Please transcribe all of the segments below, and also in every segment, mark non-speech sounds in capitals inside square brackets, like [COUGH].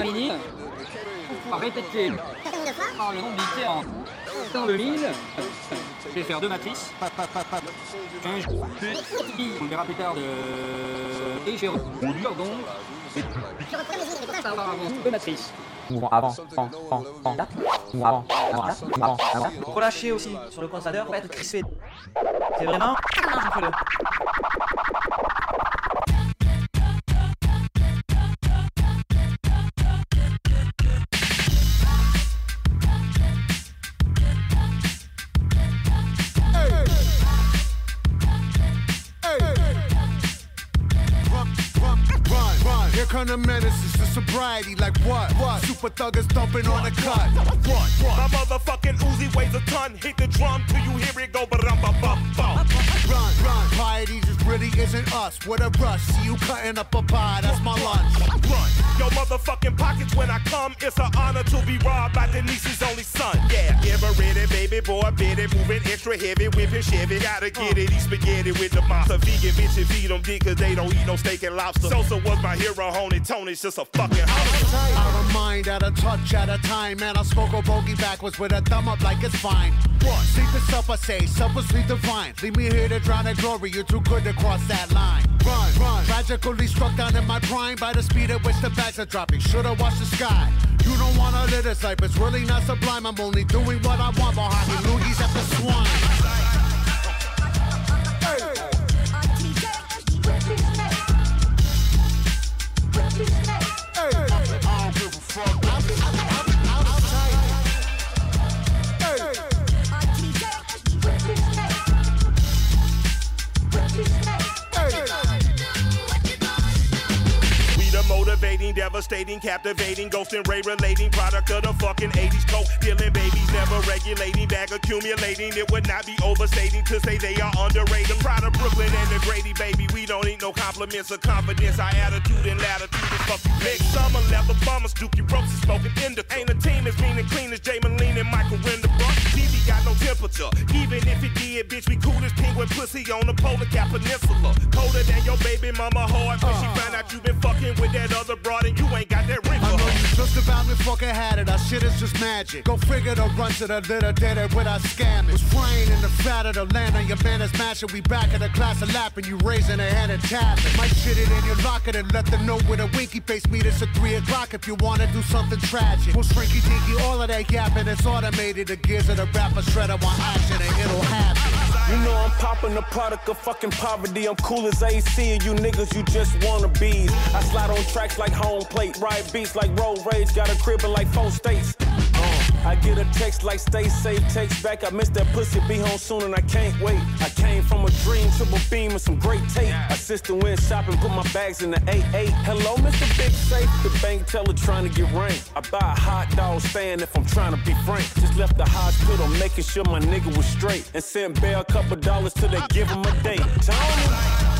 faire on va répéter par le nombre différents. Dans le mille, je vais faire deux matrices. Un plus verra plus tard de... Et je vais reproduire donc... Deux matrices. Mouvement avant, en, en, en, là. Mouvement avant, avant, là. Mouvement avant, avant. Relâchez aussi sur le condensateur pour être crispé. C'est vraiment. the medicine sobriety. Like what? What? Super thuggers thumping on the cut. What? What? My motherfucking Uzi weighs a ton. Hit the drum till you hear it go, but I'm bum bum bum. Run, run. Piety just really isn't us. What a rush. See you cutting up a pie. That's my lunch. Run, yo motherfucking pockets when I come. It's an honor to be robbed by Denise's only son. Yeah, ever ready, eh, baby boy, bitty, moving extra heavy, whipping Chevy. Gotta get it, eat spaghetti with the monster. Vegan bitches feed them dick cause they don't eat no steak and lobster. Sosa was my hero, Honey Tony's just a fucking holler. Out of mind, out of touch, at a time. Man, I smoke a bogey backwards with a thumb up like it's fine. What? Sleep is self, I say. Selflessly divine. Leave me here to drown in glory. You're too good to cross that line. Run, run. Tragically struck down in my prime by the speed at which the bags are dropping. Should've watched the sky. You don't wanna live this life. It's really not sublime. I'm only doing what I want behind me. Loogies at the swine. I don't give a fuck. The devastating, captivating, ghost and ray relating, product of the fucking 80s coke. Dealing babies, never regulating, bag accumulating. It would not be overstating to say they are underrated. Proud of Brooklyn and the Grady, baby. We don't need no compliments or confidence. Our attitude and latitude is fuck you. Next summer, leather bummers, Dookie ropes is smoking indica. Ain't a team as mean and clean as Jay Moline and Michael Renderbrook. TV got no temperature. Even if it did, bitch, we cool as penguin pussy on the polar cap peninsula. Colder than your baby mama heart when she uh. find out you been fucking with that other broad and you ain't got that ring I know you just about me fucking had it. Our shit is just magic. Go figure the run to the little did it without scamming. Was flying in the fat of the land on your man is mashing. We back in the class of lapping. You raising a hand and tapping. Might shit it in your locker and let them know with a winky face. Meet us at 3 o'clock if you wanna do something tragic. We'll shrinky dinky, all of that yapping. It's automated. The gears of the rapper shredder want action and it'll happen. You know I'm popping the product of fucking poverty. I'm cool as AC, and you niggas, you just wanna bees. I slide on tracks like home plate, ride beats like road rage, got a crib in like four states. I get a text like stay safe, text back. I miss that pussy, be home soon, and I can't wait. I came from a dream, triple beam, and some great tape. My sister went shopping, put my bags in the 8-8. Hello, Mr. Big Safe, the bank teller trying to get ranked. I buy a hot dog stand if I'm trying to be frank. Just left the hospital, making sure my nigga was straight. And sent Bear a couple dollars till they give him a date. Tony.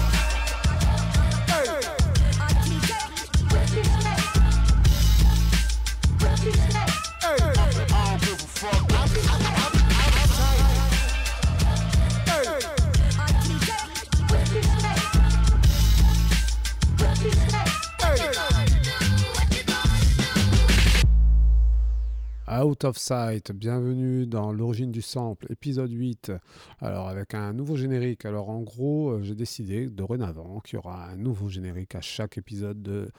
Out of Sight, bienvenue dans l'origine du sample, épisode 8. Alors avec un nouveau générique. Alors en gros, euh, j'ai décidé dorénavant qu'il y aura un nouveau générique à chaque épisode de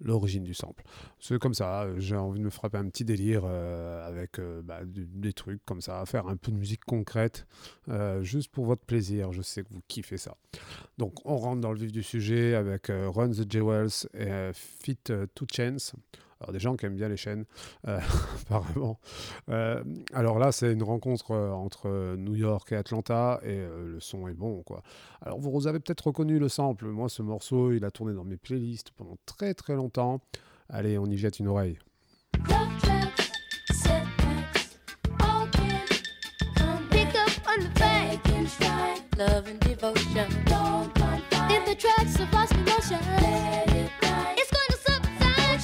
l'origine du sample. C'est comme ça, j'ai envie de me frapper un petit délire euh, avec euh, bah, des trucs comme ça, faire un peu de musique concrète, juste pour votre plaisir. Je sais que vous kiffez ça. Donc on rentre dans le vif du sujet avec Run the Jewels et Fit Two Chains. Alors des gens qui aiment bien les chaînes, euh, [LAUGHS] apparemment. Euh, alors là, c'est une rencontre euh, entre New York et Atlanta et le son est bon, quoi. Alors vous avez peut-être reconnu le sample. Moi, ce morceau, il a tourné dans mes playlists pendant très très longtemps. Allez, on y jette une oreille.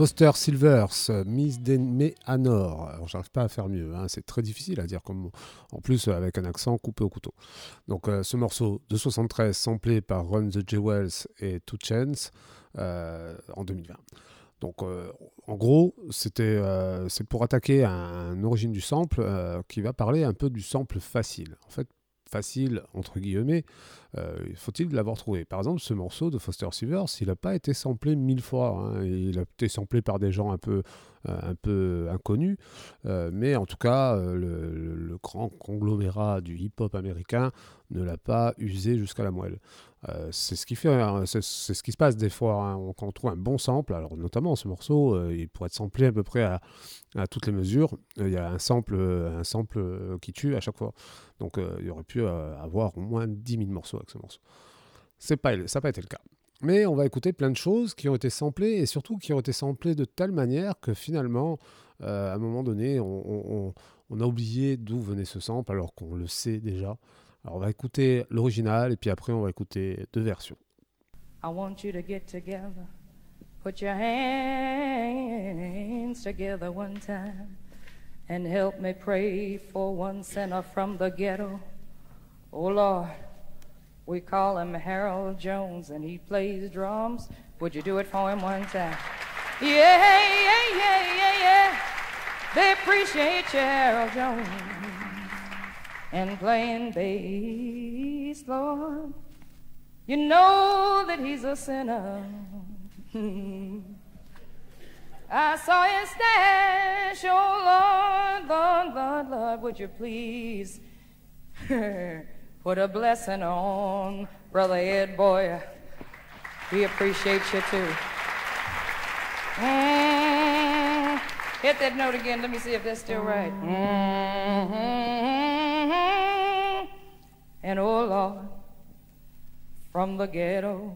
Foster Silvers, euh, Miss Denme Anor. J'arrive pas à faire mieux, hein, c'est très difficile à dire, comme, en plus euh, avec un accent coupé au couteau. Donc, euh, ce morceau de 73, samplé par Run the Jewels et Two Chains en 2020. Donc, en gros, c'était, c'est pour attaquer un, un origine du sample qui va parler un peu du sample facile. En fait, facile entre guillemets, faut-il l'avoir trouvé? Par exemple, ce morceau de Foster Silvers, il n'a pas été samplé mille fois. hein. Il a été samplé par des gens un peu, euh, un peu inconnus, euh, mais en tout cas, euh, le, grand conglomérat du hip-hop américain ne l'a pas usé jusqu'à la moelle. Euh, c'est ce qui fait, hein, c'est ce qui se passe des fois hein, quand on trouve un bon sample. Alors notamment ce morceau, euh, il pourrait être samplé à peu près à, toutes les mesures. Euh, Il y a un sample, euh, un sample euh, qui tue à chaque fois. Donc euh, il aurait pu euh, avoir au moins 10 000 morceaux avec ce morceau. C'est pas, ça n'a pas été le cas. Mais on va écouter plein de choses qui ont été samplées et surtout qui ont été samplées de telle manière que finalement, euh, à un moment donné, on, on- a oublié d'où venait ce sample alors qu'on le sait déjà. Alors on va écouter l'original et puis après on va écouter deux versions. I want you to get together. Put your hands together one time and help me pray for one sinner from the ghetto. Oh Lord, we call him Harold Jones and he plays drums. Would you do it for him one time? Yeah, yeah, yeah, yeah, yeah. They appreciate you, Harold Jones, and playing bass, Lord. You know that he's a sinner. I saw his stash, oh Lord, Lord, Lord, Lord, would you please [LAUGHS] put a blessing on Brother Ed Boyer. We appreciate you too. Mm, hit that note again. Let me see if that's still right. Mhm. And oh Lord, from the ghetto,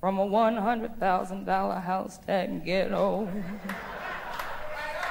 from a one hundred thousand dollar house tag ghetto.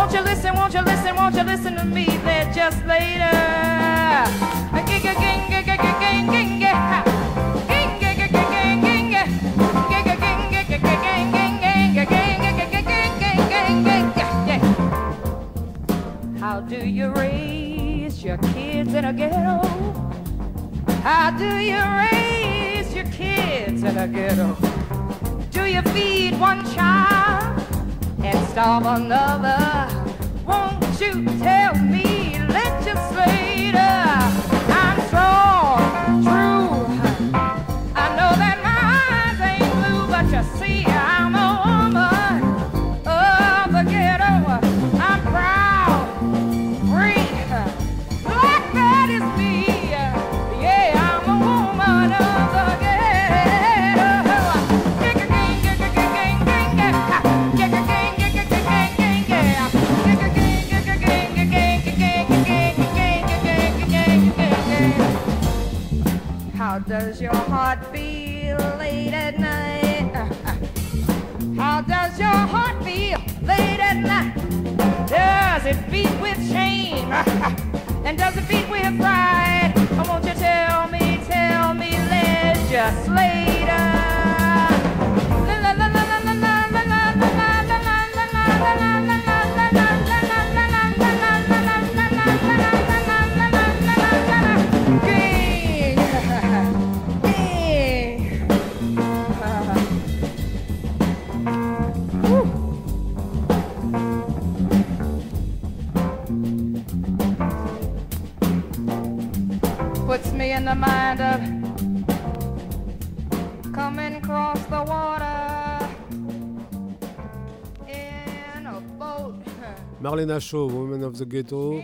Won't you listen, won't you listen, won't you listen to me there just later? How do you raise your kids in a ghetto? How do you raise your kids in a ghetto? Do you feed one child and starve another? Won't you tell me, does your heart feel late at night? How does your heart feel late at night? Does it beat with shame? And does it beat Marlena Shaw, Woman of the Ghetto,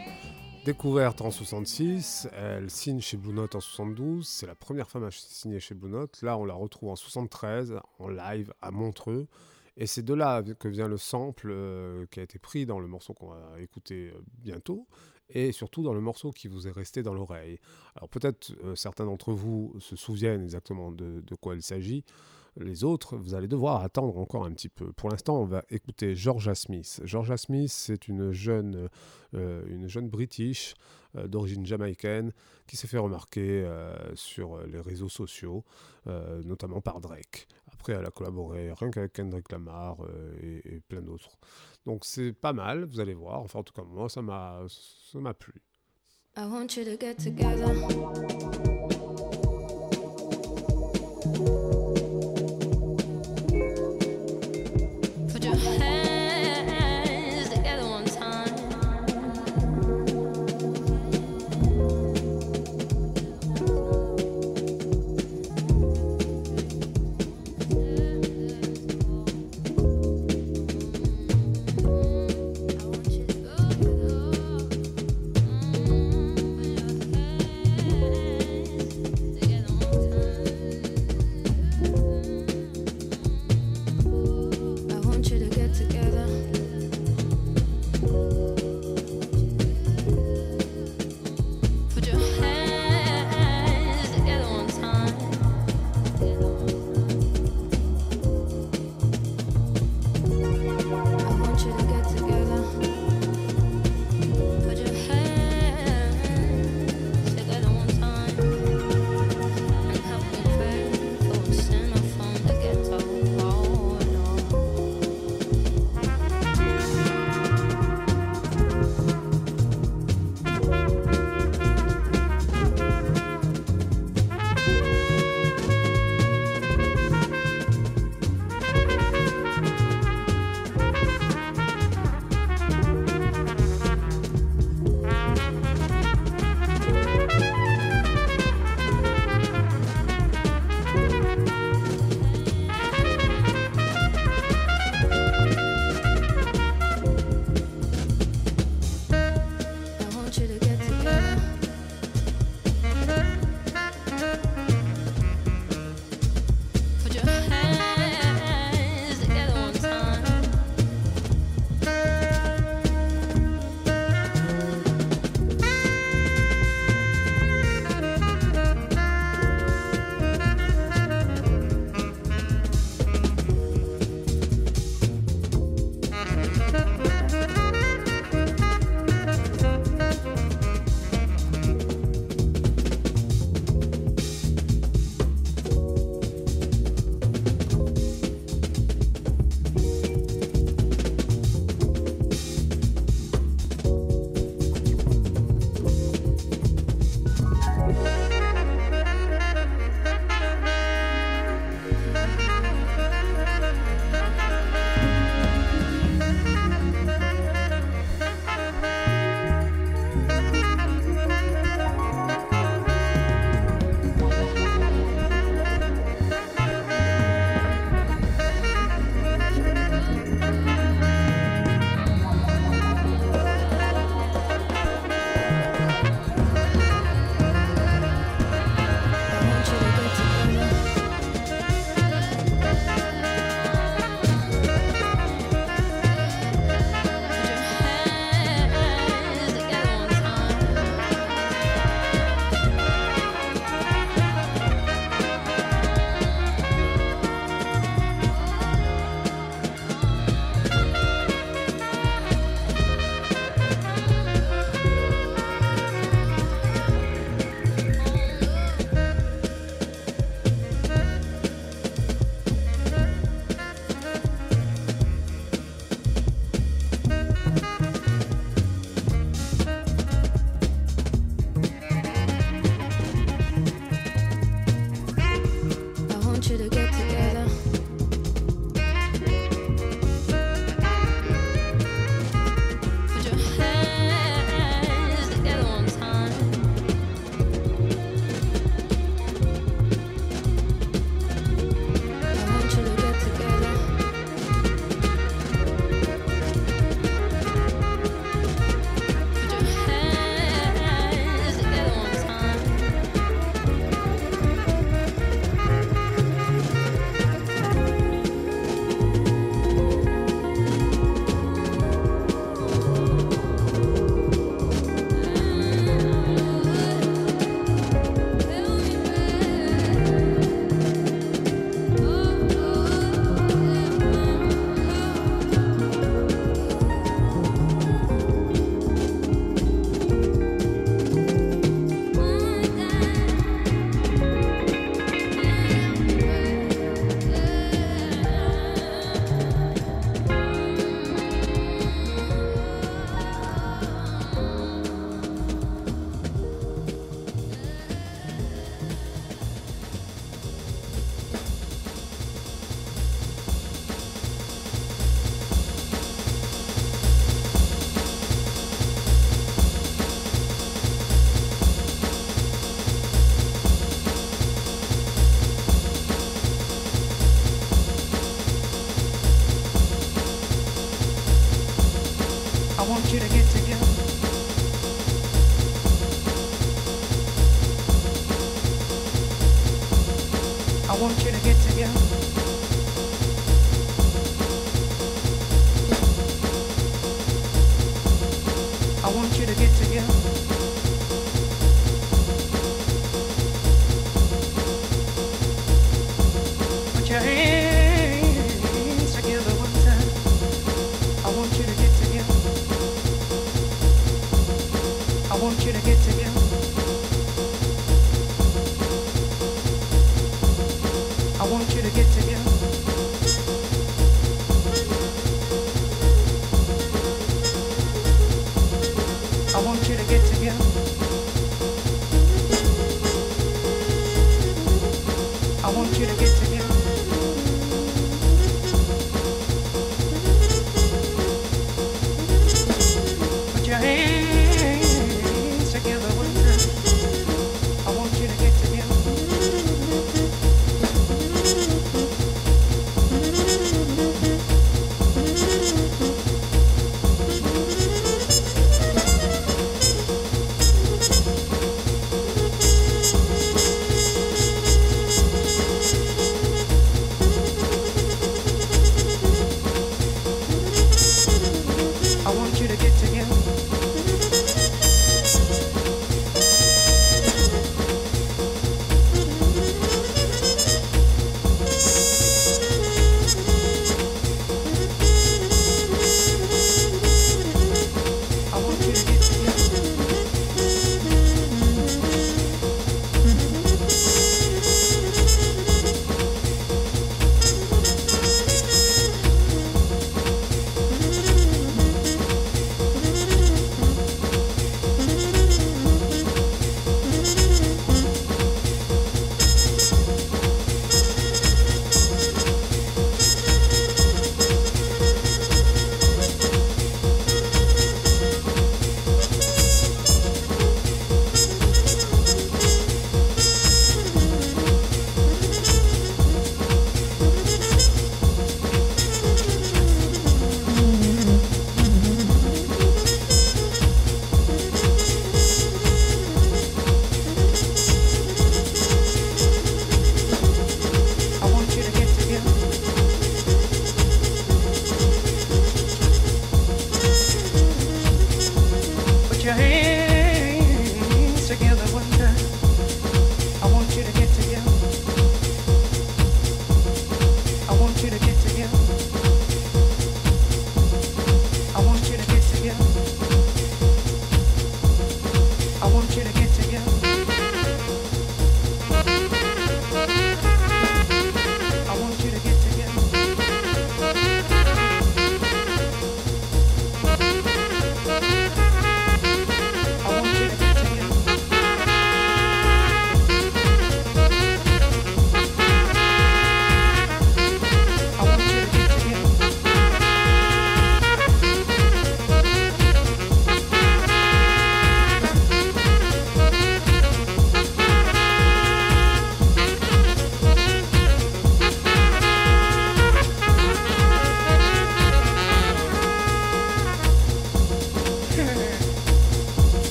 découverte en 66, elle signe chez Blue Note en 72, c'est la première femme à signer chez Blue Note. Là, on la retrouve en 73 en live à Montreux. Et c'est de là que vient le sample euh, qui a été pris dans le morceau qu'on va écouter euh, bientôt, et surtout dans le morceau qui vous est resté dans l'oreille. Alors peut-être euh, certains d'entre vous se souviennent exactement de, de quoi il s'agit. Les autres, vous allez devoir attendre encore un petit peu. Pour l'instant, on va écouter Georgia Smith. Georgia Smith, c'est une jeune, euh, une jeune British euh, d'origine jamaïcaine qui s'est fait remarquer euh, sur les réseaux sociaux, notamment par Drake. Après, elle a collaboré rien qu'avec Kendrick Lamar et, et plein d'autres. Donc c'est pas mal, vous allez voir. Enfin, en tout cas, moi, ça m'a, ça m'a plu. I want you to get together.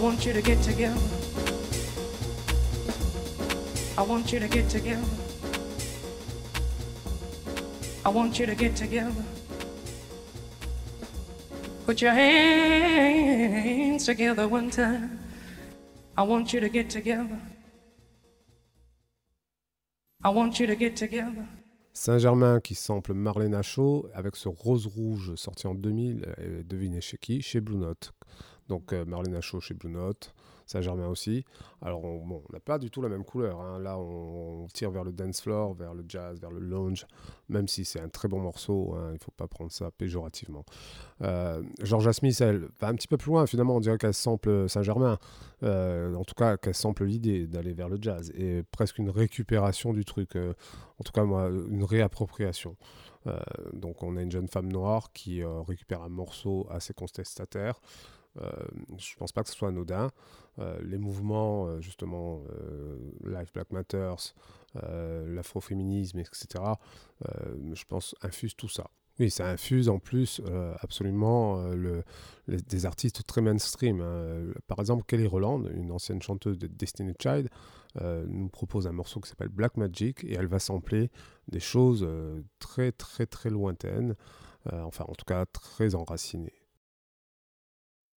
Want you to get together. I want you to get together. I want you to get together. Put your hands together one time. I want you to get together. I want you to get together. Saint-Germain qui sample Marlène Achot avec ce rose rouge sorti en 2000, euh, devinez chez qui? Chez Blue Note. Donc euh, Marlène Achot chez Blue Note, Saint-Germain aussi. Alors on n'a pas du tout la même couleur. hein. Là on, tire vers le dance floor, vers le jazz, vers le lounge, même si c'est un très bon morceau, hein, il ne faut pas prendre ça péjorativement. Euh, Georgia Smith, elle va un petit peu plus loin finalement, on dirait qu'elle sample Saint-Germain. Euh, en tout cas qu'elle sample l'idée d'aller vers le jazz et presque une récupération du truc. euh, en tout cas moi, une réappropriation. Donc on a une jeune femme noire qui récupère un morceau assez contestataire. Euh, je pense pas que ce soit anodin. Euh, les mouvements, euh, justement, Life Black Matters, l'afroféminisme, etc., je pense, infusent tout ça. Oui, ça infuse en plus absolument le, des artistes très mainstream. hein. Par exemple, Kelly Rowland, une ancienne chanteuse de Destiny Child, nous propose un morceau qui s'appelle Black Magic et elle va sampler des choses très très très lointaines, enfin en tout cas très enracinées.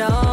at all.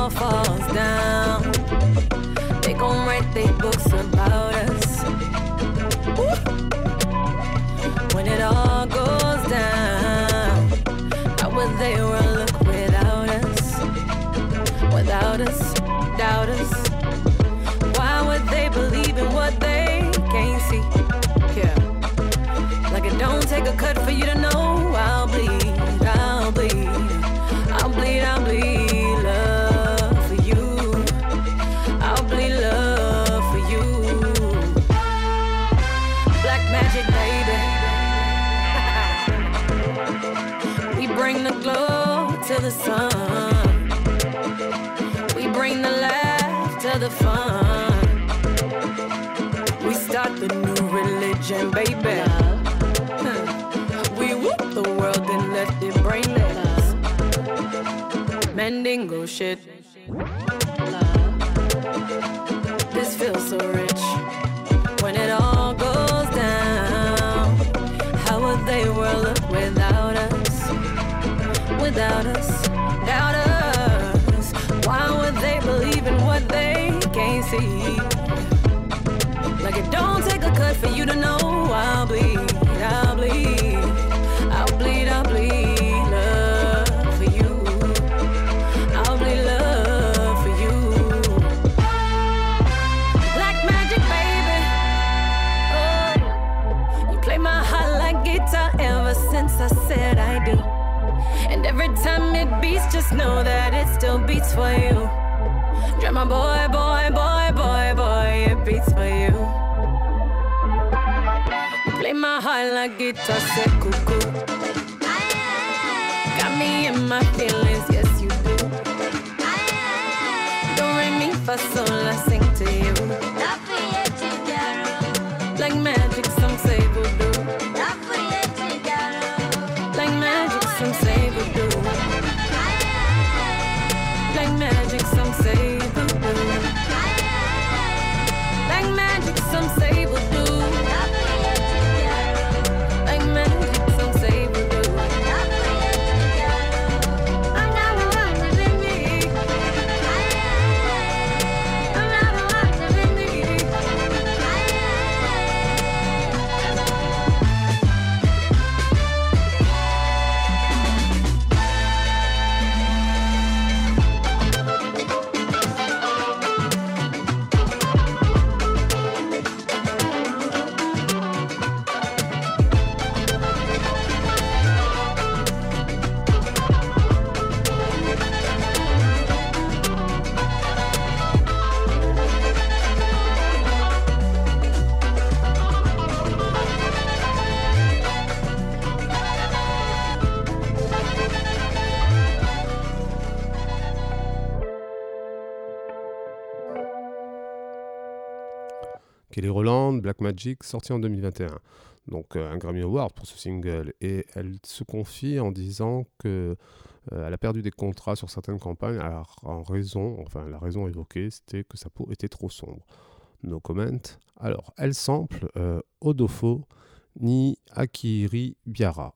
The sun. We bring the laugh to the fun. We start the new religion, baby. We whoop the world and left it brainless. Mandingo shit. This feels so rich. When it all goes down, how would they world look without us? Without us, doubt us. Why would they believe in what they can't see? Like it don't take a cut for you to know I'll bleed, for you. Drama boy, boy, boy, boy, boy, it beats for you. Play my heart like guitar, said cuckoo. Got me in my feelings, yes you do. Don't re me for soul, Magic, sorti en 2021. Donc euh, un Grammy Award pour ce single. Et elle se confie en disant que euh, elle a perdu des contrats sur certaines campagnes en raison, enfin la raison évoquée, c'était que sa peau était trop sombre. No comment. Alors, elle sample euh, Odofo ni Akiri Biara.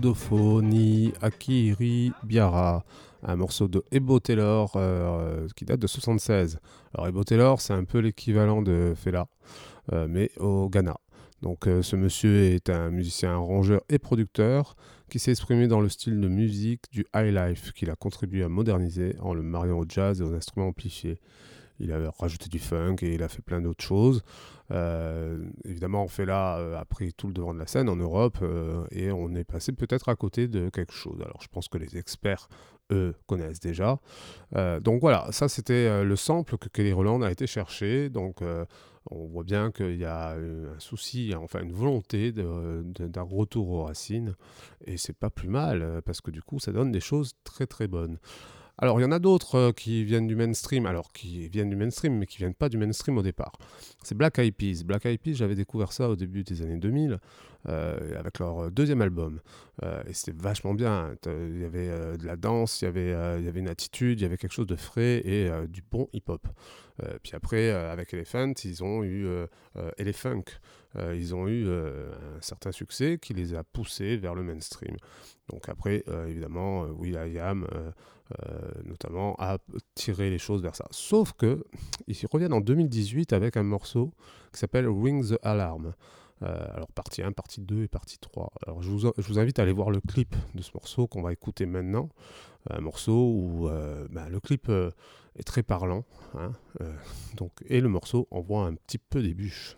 Odofoni Akiri Biara, un morceau de Ebo Taylor euh, qui date de 76. Alors Ebo Taylor, c'est un peu l'équivalent de Fela, euh, mais au Ghana. Donc euh, ce monsieur est un musicien arrangeur et producteur qui s'est exprimé dans le style de musique du high life qu'il a contribué à moderniser en le mariant au jazz et aux instruments amplifiés. Il a rajouté du funk et il a fait plein d'autres choses. Euh, évidemment, Fela euh, a pris tout le devant de la scène en Europe euh, et on est passé peut-être à côté de quelque chose. Alors je pense que les experts, eux, connaissent déjà. Euh, donc voilà, ça c'était euh, le sample que Kelly Roland a été chercher. Donc euh, on voit bien qu'il y a euh, un souci, enfin une volonté d'un retour aux racines. Et c'est pas plus mal euh, parce que du coup ça donne des choses très très bonnes. Alors, il y en a d'autres euh, qui viennent du mainstream, alors qui viennent du mainstream, mais qui viennent pas du mainstream au départ. C'est Black Eyed Peas. Black Eyed Peas, j'avais découvert ça au début des années 2000, euh, avec leur deuxième album. Euh, et c'était vachement bien. Il y avait euh, de la danse, il y avait, euh, une attitude, il y avait quelque chose de frais et euh, du bon hip-hop. Euh, puis après, euh, avec Elephant, ils ont eu euh, euh, ils ont eu euh, un certain succès qui les a poussés vers le mainstream. Donc après, euh, évidemment, Will.i.am, notamment, a tiré les choses vers ça. Sauf que ils reviennent en 2018 avec un morceau qui s'appelle Ring the Alarm. Alors partie 1, partie 2 et partie 3. Alors je vous, invite à aller voir le clip de ce morceau qu'on va écouter maintenant. Un morceau où bah, le clip est très parlant. hein, donc, et le morceau envoie un petit peu des bûches.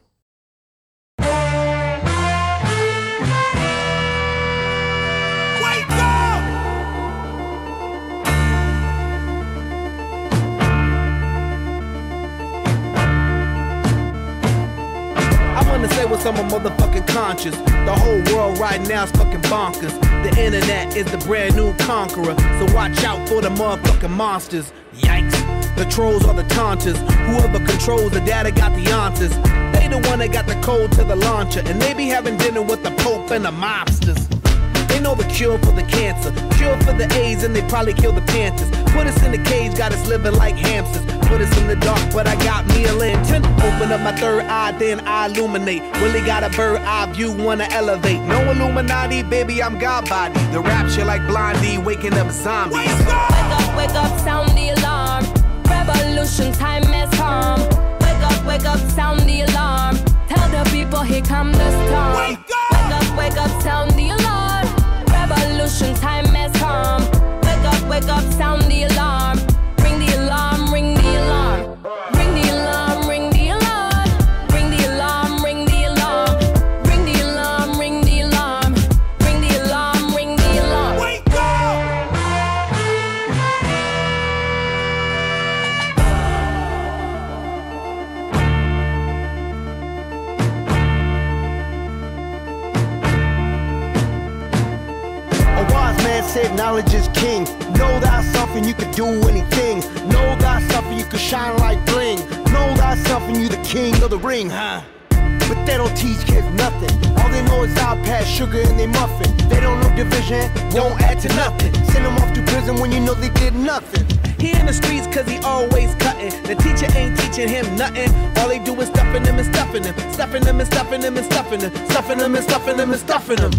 I wanna say what's on my motherfucking conscience. The whole world right now is fucking bonkers. The internet is the brand new conqueror. So watch out for the motherfucking monsters. Yikes. The trolls are the taunters. Whoever controls the data got the answers. They the one that got the code to the launcher. And they be having dinner with the Pope and the mobsters. Know the cure for the cancer, cure for the AIDS, and they probably kill the Panthers. Put us in the cage, got us living like hamsters. Put us in the dark, but I got me a lantern. Open up my third eye, then I illuminate. Willie got a bird eye view, wanna elevate. No Illuminati, baby, I'm God body. The rapture like Blondie, waking up zombies. Wake up, wake up, sound the alarm. Revolution time has come. Wake up, wake up, sound the alarm. Tell the people here come the storm. Wake up, wake up, wake up, sound the alarm. Revolution time has come. Wake up, wake up, sound the alarm. Knowledge is king. Know thyself and you can do anything. Know thyself and you can shine like bling. Know thyself and you the king of the ring, huh? But they don't teach kids nothing. All they know is past sugar in their muffin. They don't know division, won't add to nothing. Send them off to prison when you know they did nothing. He in the streets cause he always cutting. The teacher ain't teaching him nothing. All they do is stuffing him and stuffing him. Stuffing him and stuffing him and stuffing him. Stuffing him and stuffing him and stuffing him.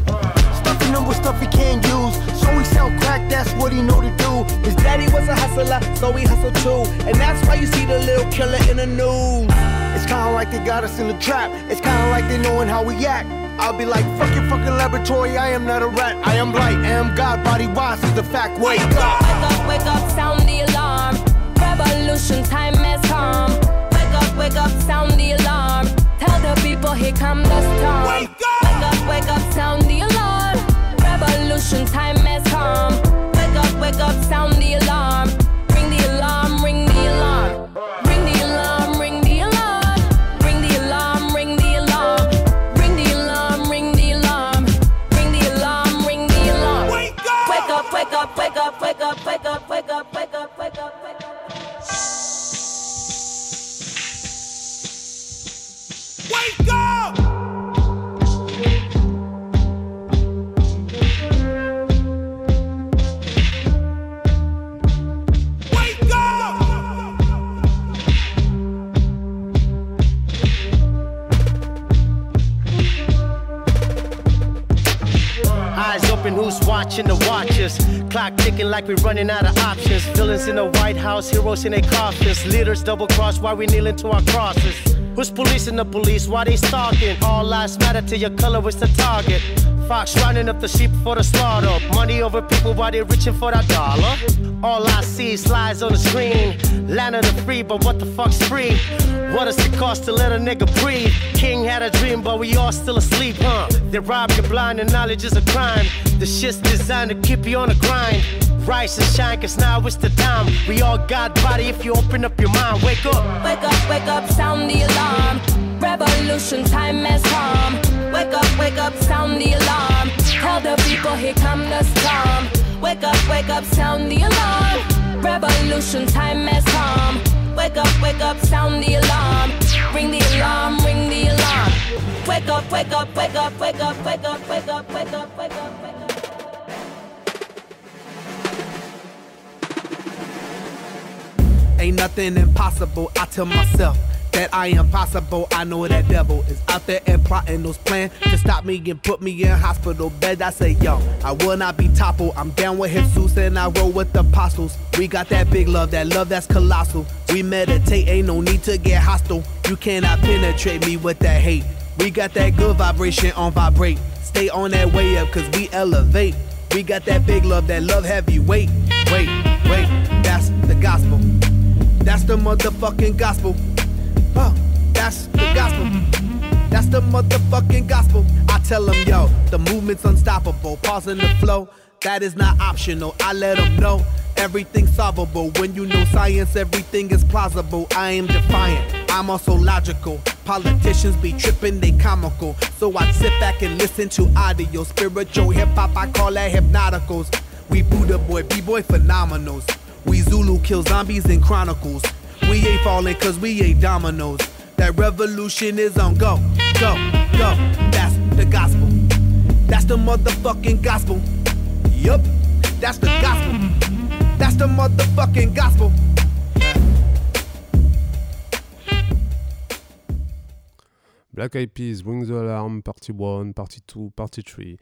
Stuffing him with stuff he can't use. So he sell crack, that's what he know to do. His daddy was a hustler, so he hustled too. And that's why you see the little killer in the news. It's kinda like they got us in the trap. It's kinda like they knowing how we act. I'll be like, fuck your fucking laboratory, I am not a rat. I am light, I am God, body wise is the fact. Wake up! Wake up, wake up, sound the alarm. Revolution time has come. Wake up, wake up, sound the alarm. Tell the people here come the storm. Wake up, wake up, wake up, sound the alarm redemption time has come. Wake up, wake up, sound the alarm. Ring the alarm, ring the alarm. Ring the alarm, ring the alarm. Ring the alarm, ring the alarm. Ring the alarm, ring the alarm. Ring the alarm, ring the alarm. Wake up, wake up, wake up, wake up, wake up, wake up, wake up, wake up. Open, who's watching the watchers? Clock ticking like we're running out of options. Villains in the White House, heroes in their coffins. Leaders double cross while we kneeling to our crosses. Who's policing the police? Why they stalking? All lives matter to your color is the target. Fox running up the sheep for the slaughter. Money over people while they're reaching for that dollar. All I see is lies on the screen. Land of the free, but what the fuck's free? What does it cost to let a nigga breathe? King had a dream, but we all still asleep, huh? They rob you blind and knowledge is a crime. The shit's designed to keep you on the grind. Rise and shine, cause now it's the time. We all got body if you open up your mind. Wake up. Wake up, wake up, sound the alarm. Revolution time has come. Wake up, wake up, sound the alarm. Tell the people here come the storm. Wake up, wake up, sound the alarm. Revolution time has come. Wake up, wake up, sound the alarm. Ring the alarm, ring the alarm. Wake up, wake up, wake up, wake up, wake up, wake up, wake up, wake up, wake up. Ain't nothing impossible, I tell myself that I am possible. I know that devil is out there and plotting those plans to stop me and put me in hospital bed. I say, yo, I will not be toppled. I'm down with Jesus and I roll with the apostles. We got that big love, that love that's colossal. We meditate, ain't no need to get hostile. You cannot penetrate me with that hate. We got that good vibration on vibrate. Stay on that way up, cause we elevate. We got that big love, that love heavyweight. Wait, wait, that's the gospel. That's the motherfucking gospel. That's the gospel. That's the motherfucking gospel. I tell them, yo, the movement's unstoppable. Pausing the flow, that is not optional. I let them know everything's solvable. When you know science, everything is plausible. I am defiant, I'm also logical. Politicians be tripping, they comical. So I sit back and listen to audio. Spiritual hip hop, I call that hypnoticals. We Buddha boy, B-boy phenomenals. We Zulu kill zombies in chronicles. We ain't falling cause we ain't dominoes. That revolution is on go, go, go. That's the gospel. That's the motherfucking gospel. Yup, that's the gospel. That's the motherfucking gospel. Black Eyed Peas, Ring the Alarm, Party 1, Party 2, Party 3.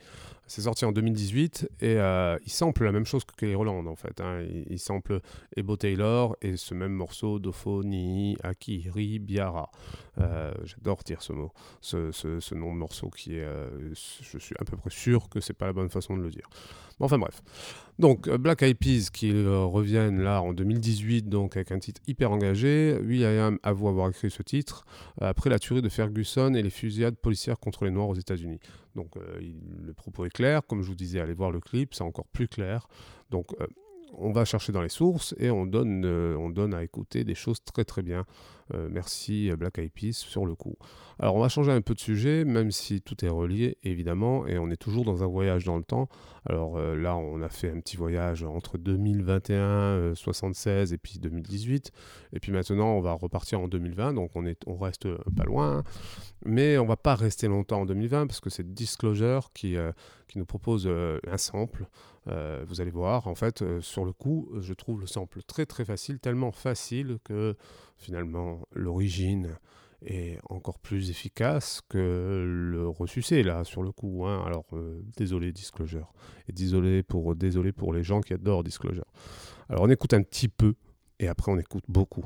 C'est sorti en 2018 et euh, il sample la même chose que Kelly Roland en fait. Hein. Il, il sample Ebo Taylor et ce même morceau d'Ophonie, Akiri, Biara. Euh, J'adore dire ce mot, ce, nom de morceau qui est. Euh, je suis à peu près sûr que c'est pas la bonne façon de le dire. Bon, enfin bref. Donc Black Eyed Peas qui reviennent là en 2018 donc avec un titre hyper engagé. Will.i.am avoue avoir écrit ce titre après la tuerie de Ferguson et les fusillades policières contre les Noirs aux États-Unis. Donc euh, le propos est clair, comme je vous disais, allez voir le clip, c'est encore plus clair. Donc euh, on va chercher dans les sources et on donne, euh, on donne à écouter des choses très très bien. Euh, merci Black Eyed Peas sur le coup. Alors on va changer un peu de sujet, même si tout est relié évidemment, et on est toujours dans un voyage dans le temps. Alors euh, là on a fait un petit voyage entre 2021, euh, 76 et puis 2018, et puis maintenant on va repartir en 2020, donc on, est, on reste euh, pas loin, mais on va pas rester longtemps en 2020 parce que c'est Disclosure qui, euh, qui nous propose euh, un sample. Euh, vous allez voir, en fait, euh, sur le coup, je trouve le sample très très facile, tellement facile que finalement l'origine est encore plus efficace que le ressucé là sur le coup. hein. Alors euh, désolé Disclosure et désolé pour désolé pour les gens qui adorent Disclosure. Alors on écoute un petit peu et après on écoute beaucoup.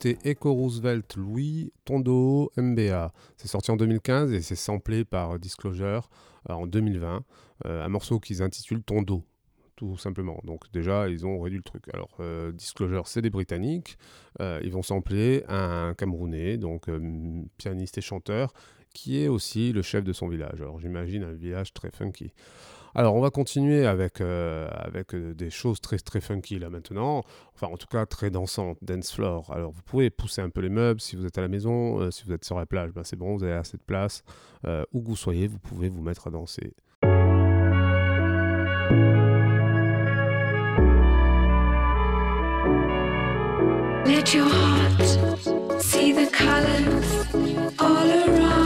Vient d'écouter Echo Roosevelt Louis Tondo MBA. C'est sorti en 2015 et c'est samplé par Disclosure euh, en 2020. Euh, un morceau qu'ils intitulent Tondo, tout simplement. Donc, déjà, ils ont réduit le truc. Alors, euh, Disclosure, c'est des Britanniques. Ils vont sampler un Camerounais, donc pianiste et chanteur, qui est aussi le chef de son village. Alors, j'imagine un village très funky. Alors, on va continuer avec, euh, euh, des choses très très funky là maintenant. Enfin, en tout cas, très dansantes, dance floor. Alors, vous pouvez pousser un peu les meubles si vous êtes à la maison, euh, si vous êtes sur la plage, ben, c'est bon, vous avez assez de place. Où que vous soyez, vous pouvez vous mettre à danser. Let your heart see the colors all around.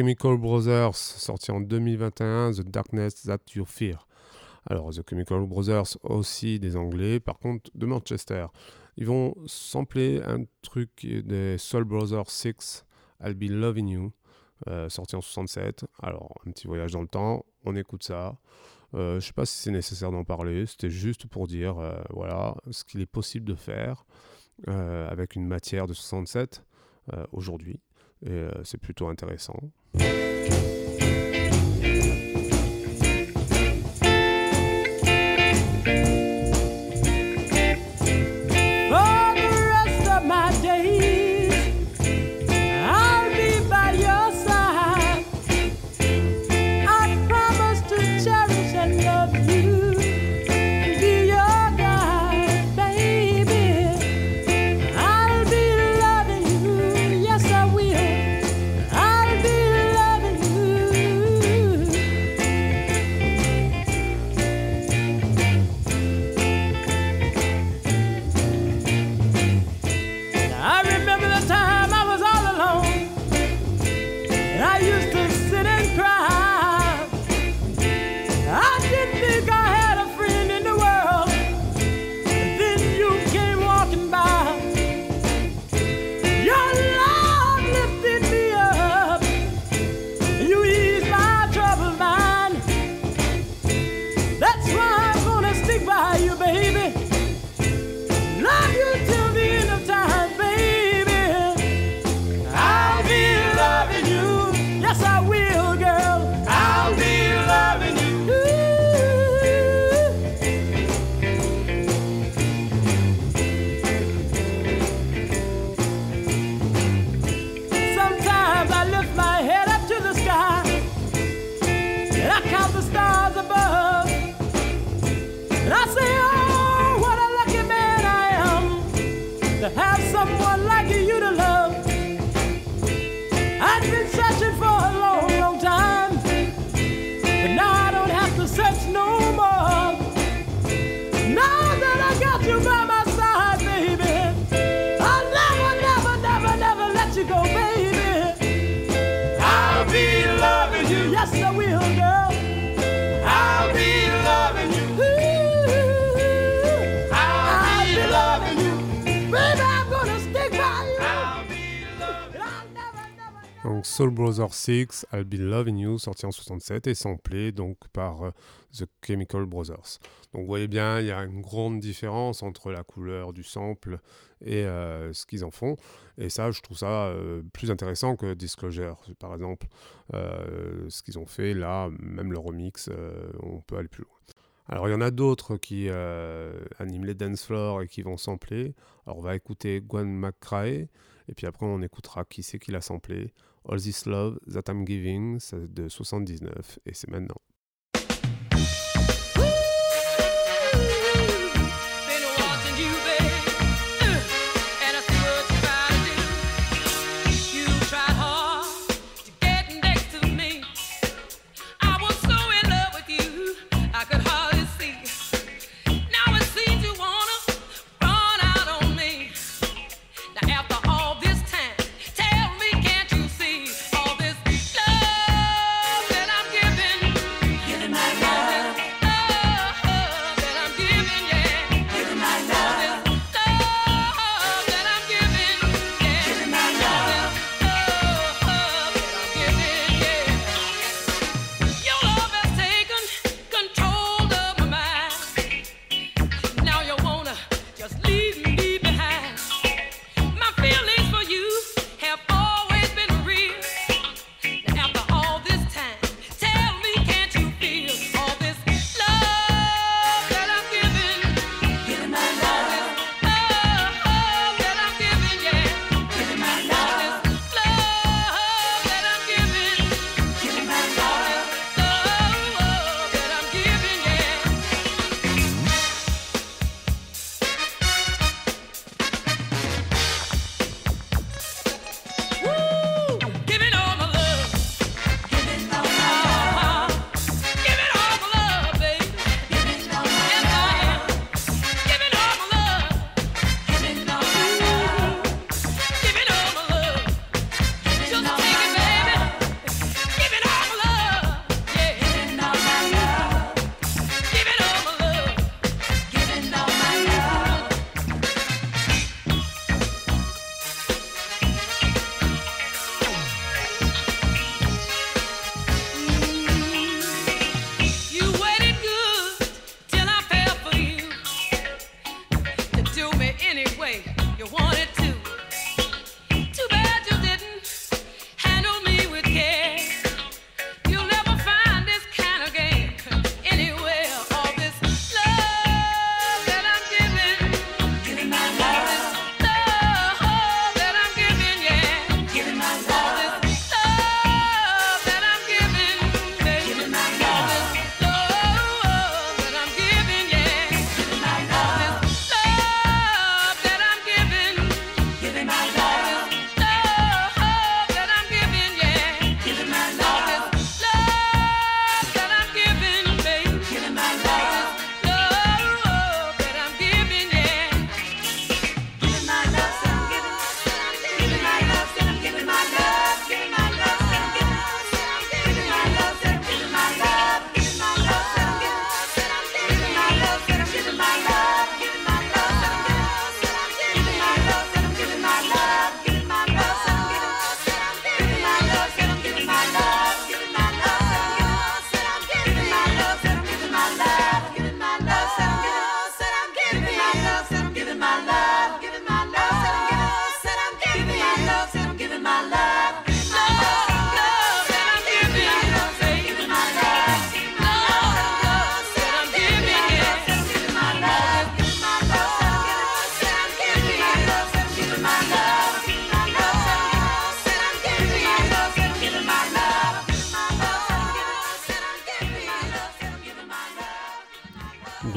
Chemical Brothers, sorti en 2021, The Darkness That You Fear. Alors, The Chemical Brothers, aussi des Anglais, par contre de Manchester. Ils vont sampler un truc des Soul Brothers 6, I'll Be Loving You, euh, sorti en 67. Alors, un petit voyage dans le temps, on écoute ça. Euh, je sais pas si c'est nécessaire d'en parler, c'était juste pour dire euh, voilà ce qu'il est possible de faire euh, avec une matière de 67 euh, aujourd'hui. Et c'est plutôt intéressant. Música Another Six, I'll Be Loving You, sorti en 67 et samplé donc par euh, The Chemical Brothers. Donc vous voyez bien, il y a une grande différence entre la couleur du sample et euh, ce qu'ils en font. Et ça, je trouve ça euh, plus intéressant que Disclosure, par exemple. Ce qu'ils ont fait là, même le remix, on peut aller plus loin. Alors il y en a d'autres qui animent les dance floors et qui vont sampler. Alors on va écouter Gwen McCrae et puis après on écoutera qui c'est qui l'a samplé. All This Love That I'm Giving, c'est de soixante-dix-neuf et c'est maintenant.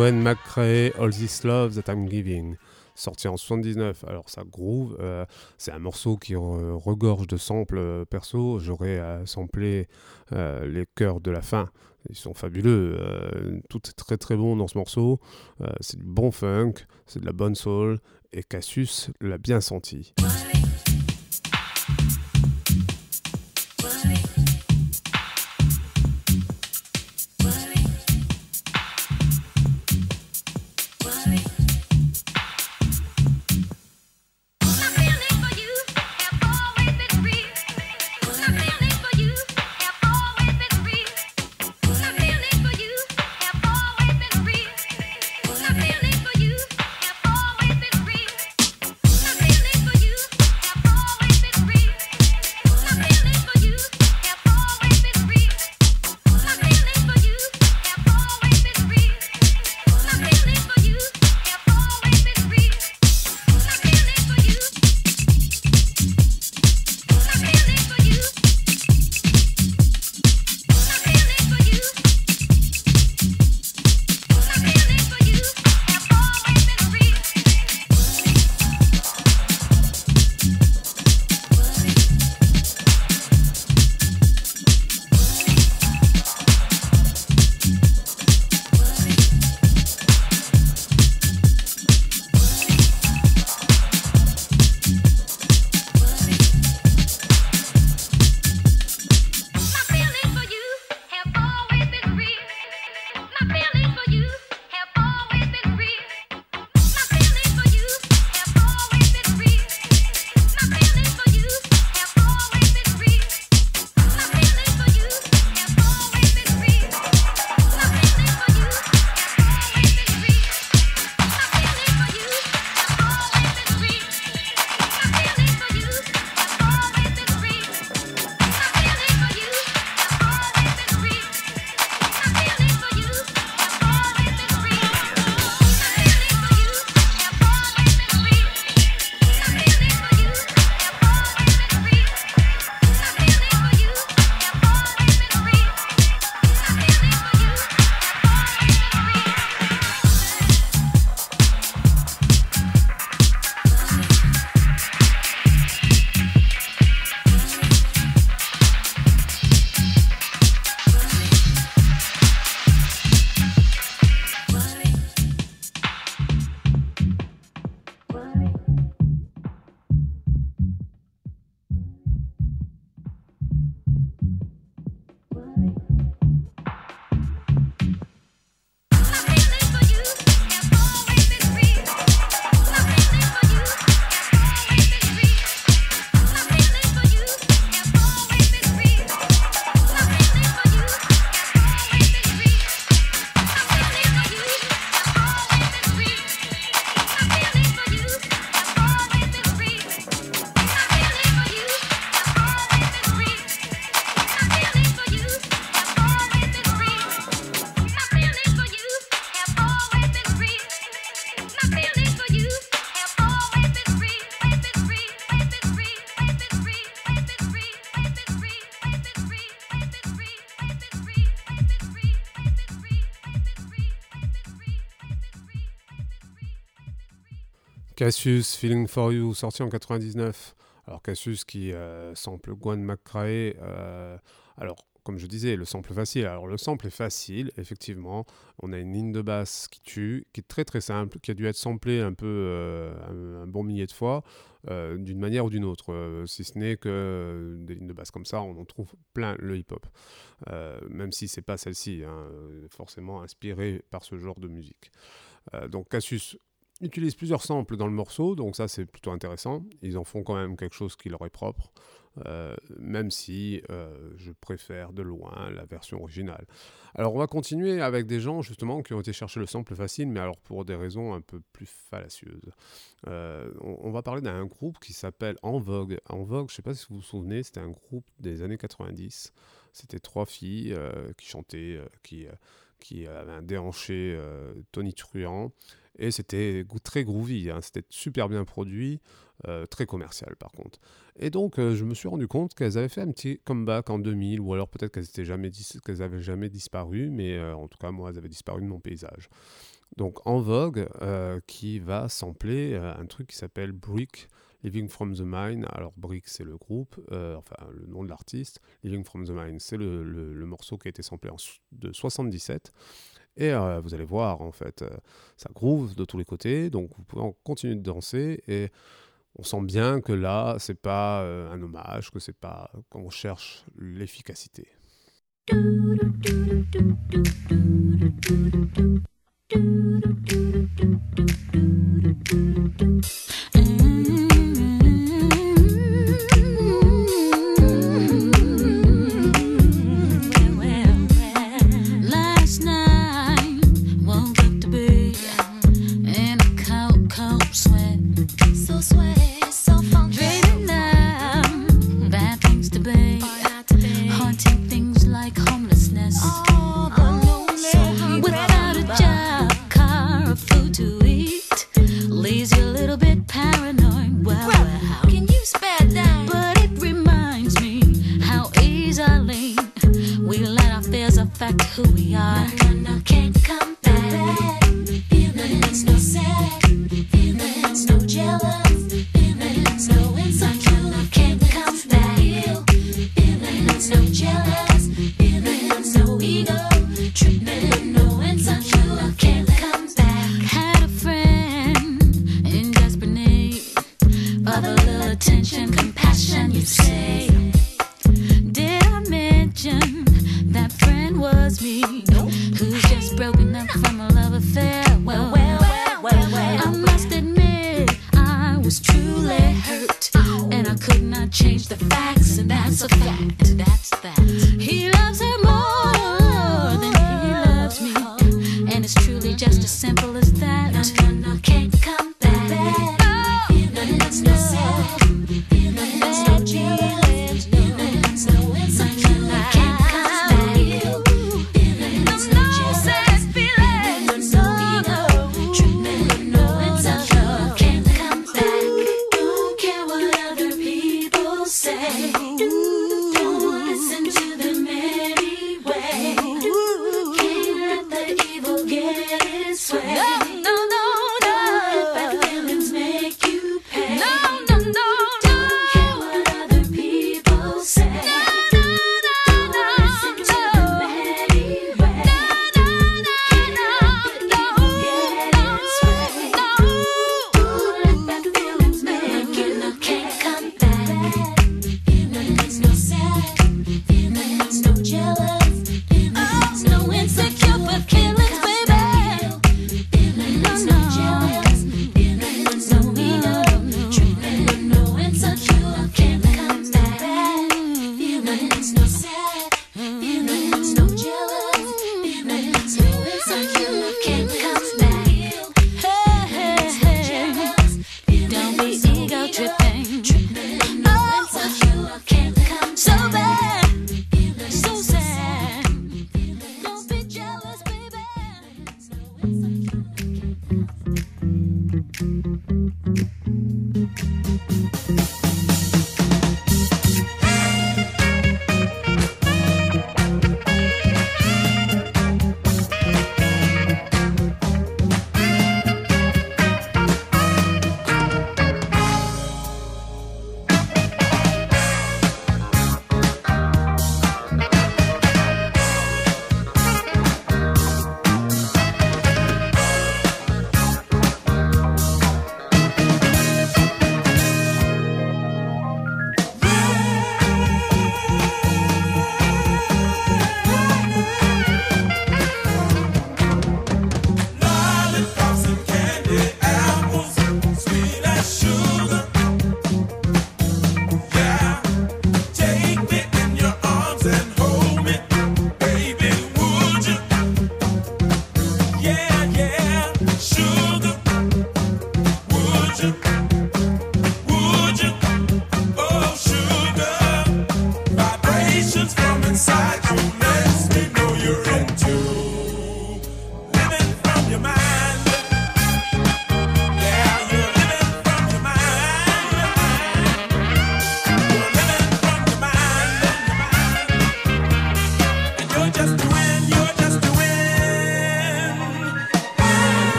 Gwen McCrae, All This Love That I'm Giving, sorti en 79. Alors ça groove, euh, c'est un morceau qui euh, regorge de samples euh, perso. J'aurais à sampler les chœurs de la fin. Ils sont fabuleux. tout est très très bon dans ce morceau. c'est du bon funk, c'est de la bonne soul. Et Cassius l'a bien senti. Cassius, Feeling for You, sorti en 99. Alors Cassius qui euh, sample Gwen McCrae. euh, alors, comme je disais, le sample facile. Alors le sample est facile, effectivement. On a une ligne de basse qui tue, qui est très très simple, qui a dû être samplée un peu euh, un, bon millier de fois, d'une manière ou d'une autre. Si ce n'est que des lignes de basse comme ça, on en trouve plein le hip-hop. Même si c'est pas celle-ci, hein, forcément inspiré par ce genre de musique. Donc Cassius utilise plusieurs samples dans le morceau, donc ça c'est plutôt intéressant. Ils en font quand même quelque chose qui leur est propre, euh, même si euh, je préfère de loin la version originale. Alors on va continuer avec des gens justement qui ont été chercher le sample facile, mais alors pour des raisons un peu plus fallacieuses. Euh, on, va parler d'un groupe qui s'appelle En Vogue. En Vogue, je ne sais pas si vous vous souvenez, c'était un groupe des années 90. C'était trois filles qui chantaient, qui, qui un déhanché euh, tonitruant. Et c'était très groovy, hein, c'était super bien produit, euh, très commercial par contre. Et donc euh, je me suis rendu compte qu'elles avaient fait un petit comeback en 2000, ou alors peut-être qu'elles étaient jamais dis- jamais disparu, mais euh, en tout cas moi elles avaient disparu de mon paysage. Donc En Vogue, qui va sampler un truc qui s'appelle Brick, Living from the Mind. Alors Brick c'est le groupe, enfin le nom de l'artiste, Living from the Mind c'est le, le- morceau qui a été samplé en, de 77. Et euh, vous allez voir, en fait, euh, ça groove de tous les côtés, donc vous pouvez continuer de danser. Et on sent bien que là, c'est pas euh, un hommage, que c'est pas qu'on cherche l'efficacité.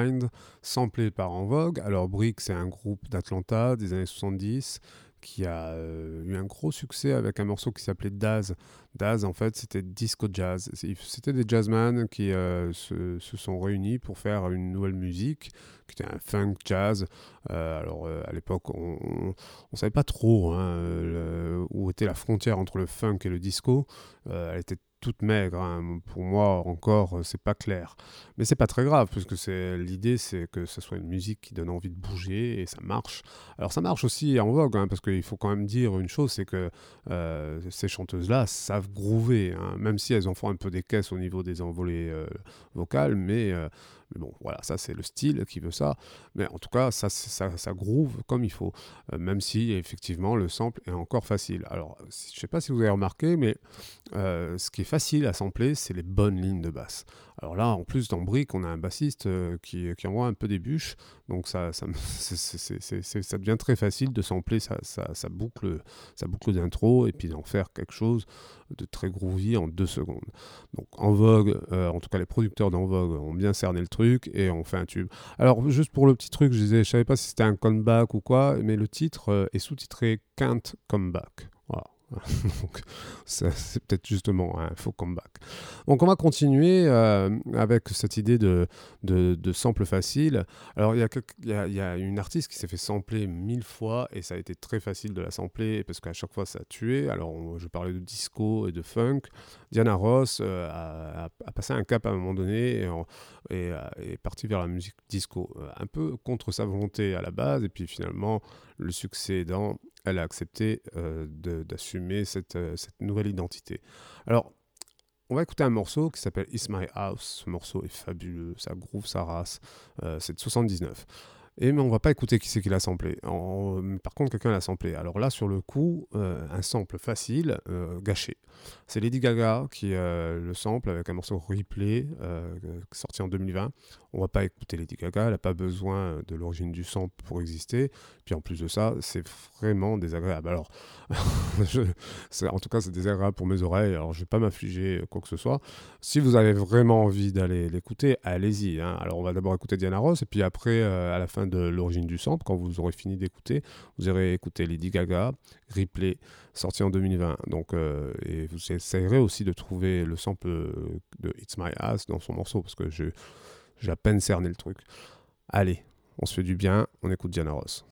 Mind, samplé par En Vogue. Alors Brick, c'est un groupe d'Atlanta des années 70 qui a euh, eu un gros succès avec un morceau qui s'appelait Daz. Daz, en fait, c'était disco jazz. C'était des jazzmen qui euh, se, sont réunis pour faire une nouvelle musique, qui était un funk jazz. Euh, alors, à l'époque, on ne savait pas trop hein, où était la frontière entre le funk et le disco. Elle était toute maigre. hein. Pour moi, encore, euh, c'est pas clair. Mais c'est pas très grave, puisque c'est l'idée, c'est que ce soit une musique qui donne envie de bouger et ça marche. Alors ça marche aussi en vogue, hein, parce qu'il faut quand même dire une chose, c'est que euh, ces chanteuses-là savent groover, hein, même si elles en font un peu des caisses au niveau des envolées euh, vocales, mais, mais bon, voilà, ça c'est le style qui veut ça. Mais en tout cas, ça, ça, ça groove comme il faut, euh, même si effectivement le sample est encore facile. Alors, je sais pas si vous avez remarqué, mais euh, ce qui est facile à sampler, c'est les bonnes lignes de basse. Alors là, en plus, dans Brick, on a un bassiste euh, qui, qui envoie un peu des bûches, donc ça, [LAUGHS] devient très facile de sampler sa, boucle, boucle d'intro et puis d'en faire quelque chose de très groovy en deux secondes. Donc en Vogue, euh, en tout cas les producteurs d'En Vogue ont bien cerné le truc et ont fait un tube. Alors juste pour le petit truc, je disais, je savais pas si c'était un comeback ou quoi, mais le titre euh, est sous-titré Can't Come Back. Voilà. [LAUGHS] Donc, c'est peut-être justement un faux comeback. Donc on va continuer euh, avec cette idée de, de, sample facile. Alors il y, y a- une artiste qui s'est fait sampler mille fois et ça a été très facile de la sampler parce qu'à chaque fois ça a tué. Alors je parlais de disco et de funk. Diana Ross euh, a, passé un cap à un moment donné et, euh, est partie vers la musique disco, un peu contre sa volonté à la base et puis finalement le succès aidant, elle a accepté euh, d'assumer cette, euh, cette nouvelle identité. Alors, on va écouter un morceau qui s'appelle It's My House. Ce morceau est fabuleux, ça groove sa race. Euh, c'est de 79. Et mais on va pas écouter qui c'est qui l'a samplé. Par contre, quelqu'un l'a samplé. Alors là, sur le coup, un sample facile, gâché. C'est Lady Gaga qui euh, le sample avec un morceau replay sorti en 2020. On va pas écouter Lady Gaga, elle n'a pas besoin de l'origine du sample pour exister. Puis en plus de ça, c'est vraiment désagréable. Alors, [LAUGHS] en tout cas, c'est désagréable pour mes oreilles. Alors, je vais pas m'affliger quoi que ce soit. Si vous avez vraiment envie d'aller l'écouter, allez-y. hein. Alors, on va d'abord écouter Diana Ross, et puis après, euh, à la fin de l'origine du sample, quand vous aurez fini d'écouter, vous irez écouter Lady Gaga, Replay, sorti en 2020. Donc, euh, et vous essayerez aussi de trouver le sample euh, de It's My Ass dans son morceau, parce que je- j'ai à peine cerné le truc. Allez, on se fait du bien, on écoute Diana Ross.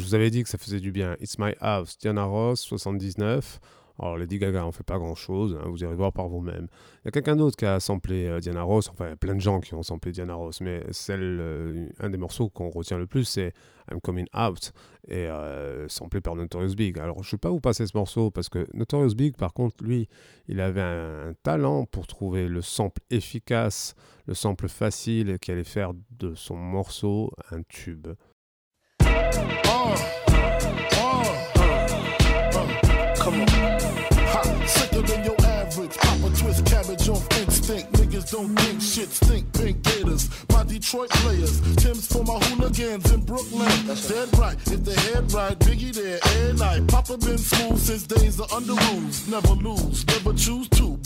Je vous avais dit que ça faisait du bien. It's My House, Diana Ross, 79. Alors, Lady Gaga en fait pas grand chose, vous irez voir par vous-même. Il y a quelqu'un d'autre qui a samplé euh, Diana Ross, enfin, il y a plein de gens qui ont samplé Diana Ross, mais celle, euh, un des morceaux qu'on retient le plus, c'est I'm Coming Out, et euh, samplé par Notorious Big. Alors, je ne vais pas vous passer ce morceau, parce que Notorious Big, par contre, lui, il avait un talent pour trouver le sample efficace, le sample facile, qui allait faire de son morceau un tube. Come on. Ha, sicker than your average. Papa twist cabbage off instinct. Niggas don't think shit stink. Pink gators. My Detroit players. Tim's for my hooligans in Brooklyn. That's Dead right. If the head right, Biggie there every night. Papa been smooth since days of under rules. Never lose. Never choose to.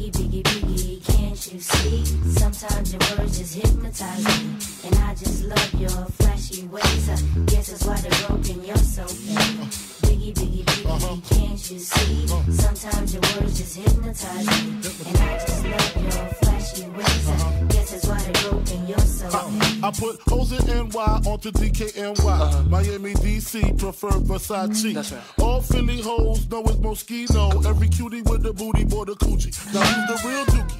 Biggie, biggie, biggie, can't you see? Sometimes your words just hypnotize me. And I just love your flashy ways. I guess that's why they're broken, you're so fake. Biggie, biggie, biggie, uh-huh. can't you see? Uh-huh. Sometimes your words just hypnotize me. And I just love your flashy ways. I uh-huh. guess that's why they're broken, you're so fake. I put O's in NY onto DKNY. Miami, DC, prefer Versace. Mm, All Philly hoes know it's Moschino. Every cutie with the booty, boy, the coochie. Now who's the real dookie?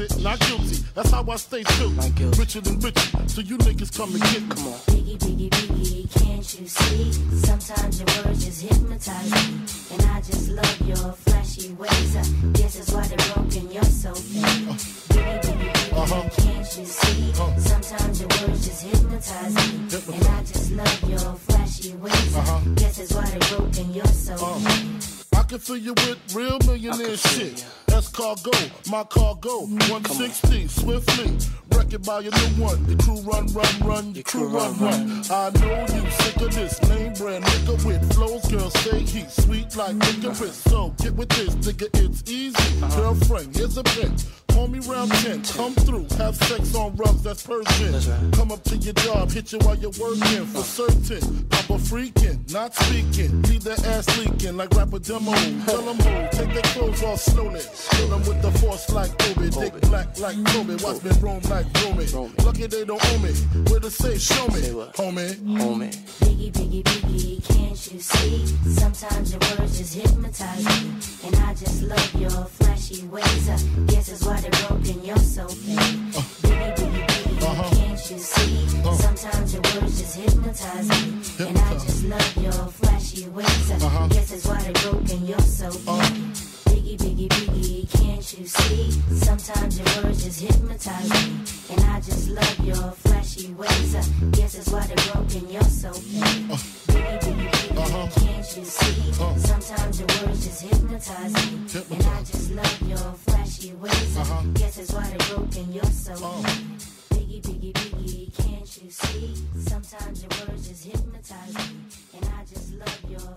it, not guilty. That's how I stay true. Richer than richer, so you niggas come and get me. Come on. Biggie, biggie, biggie, can't you see? Sometimes your words just hypnotize me. And I just love your flashy ways. I guess that's why they're broken, you're so fake. Biggie, biggie, biggie, uh-huh. can't you see? Uh-huh. Sometimes your words just hypnotize me. And I just love your flashy ways. I uh-huh. guess that's why they're broken, you're so fake. I can fill you with real millionaire shit. That's cargo, my cargo. 160, swiftly. Wreck it by your new one. Your crew run, run, run. Your crew run, run. I know you sick of this name brand nigga with flows. Girl, say heat sweet like licorice. So get with this, nigga, it's easy. Girlfriend, here's a bitch. Call me round 10, come through, have sex on rugs, that's Persian. Come up to your job, hit you while you're working, for certain. Papa freaking, not speaking, leave that ass leaking like rapper demo. Tell them who, take their clothes off slowly. Kill them with the force like Kobe, dick black like Kobe, watch me roam like Romy. Lucky they don't owe me, where to say, show me, homie. Homie. Biggie, biggie, biggie, can't you see? Sometimes your words just hypnotize me. And I just love your flashy ways. I guess that's why they're broken, you're so fake. Uh. Biggie, biggie, biggie, can't you see? Oh. Sometimes your words just hypnotize me. And I just love your flashy ways. I uh-huh. guess that's why they're broken, you're so. Oh. Biggie, biggie, biggie, can't you see? Sometimes your words just hypnotize me. And I just love your flashy ways. I guess that's why they're broken, you're so. Oh. Biggie, biggie, biggie, uh-huh. can't you see? Sometimes your words just hypnotize me. And I just love your flashy ways. I uh-huh. guess that's why they're broken, you're so fake. Biggie, biggie, biggie, you see? Sometimes your words just hypnotize me. And I just love your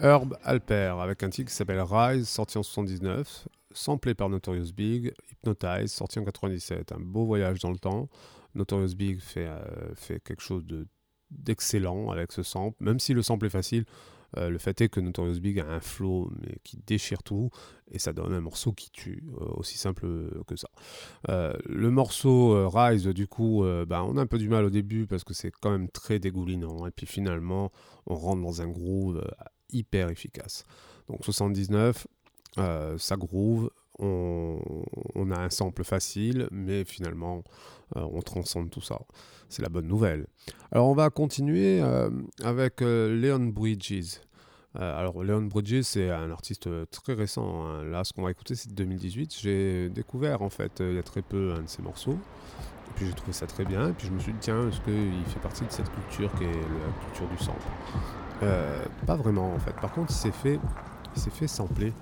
Herb Alper avec un titre qui s'appelle Rise, sorti en 79, samplé par Notorious Big, Hypnotize, sorti en 97. Un beau voyage dans le temps. Notorious Big fait, euh, fait quelque chose de- d'excellent avec ce sample, même si le sample est facile. euh, le fait est que Notorious Big a un flow mais qui déchire tout et ça donne un morceau qui tue, euh, aussi simple que ça. Le morceau Rise, du coup, bah, on a un peu du mal au début parce que c'est quand même très dégoulinant et puis finalement on rentre dans un groove hyper efficace. Donc 79, euh, ça groove, on, a un sample facile, mais finalement euh, on transcende tout ça. C'est la bonne nouvelle. Alors on va continuer euh, avec euh, Leon Bridges. Alors Leon Bridges c'est un artiste très récent. hein. Là ce qu'on va écouter c'est de 2018. J'ai découvert en fait il y a très peu un de ses morceaux. Et puis j'ai trouvé ça très bien. Et puis je me suis dit tiens est-ce qu'il fait partie de cette culture qui est la culture du sample? Pas vraiment en fait. Par contre il s'est fait, il s'est fait sampler.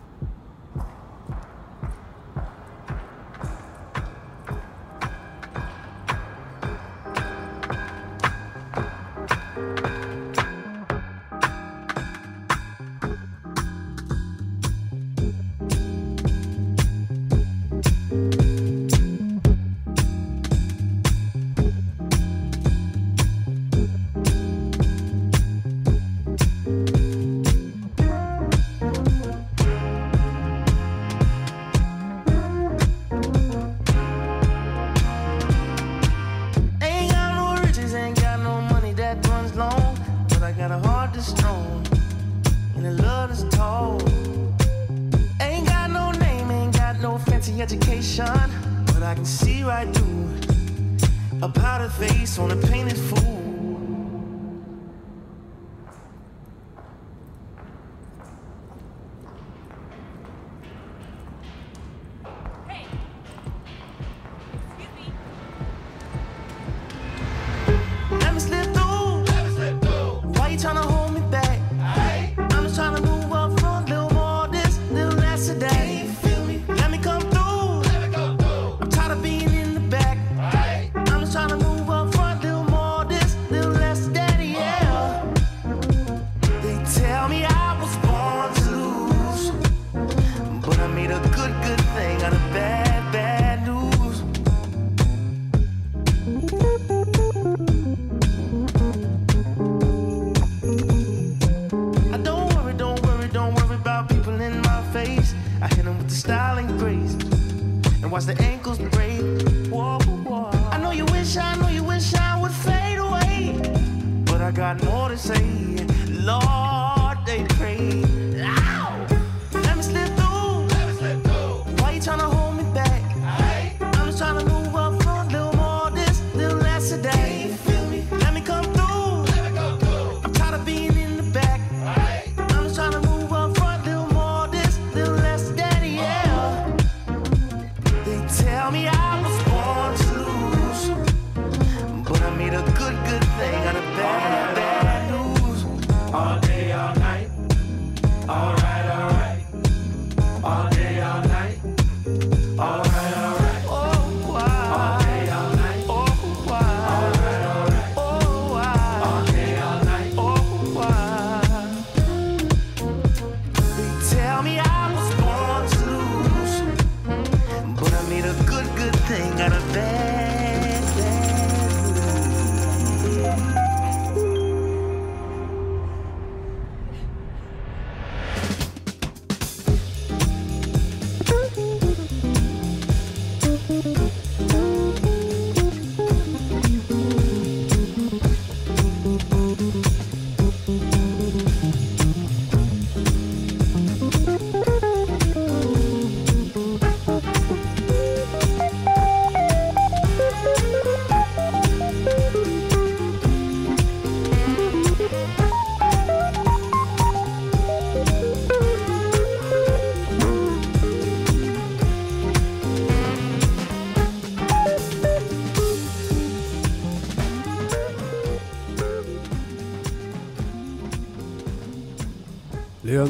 And watch the ankles break. Whoa, whoa. I know you wish, I know you wish I would fade away, but I got more to say. Lord, they pray.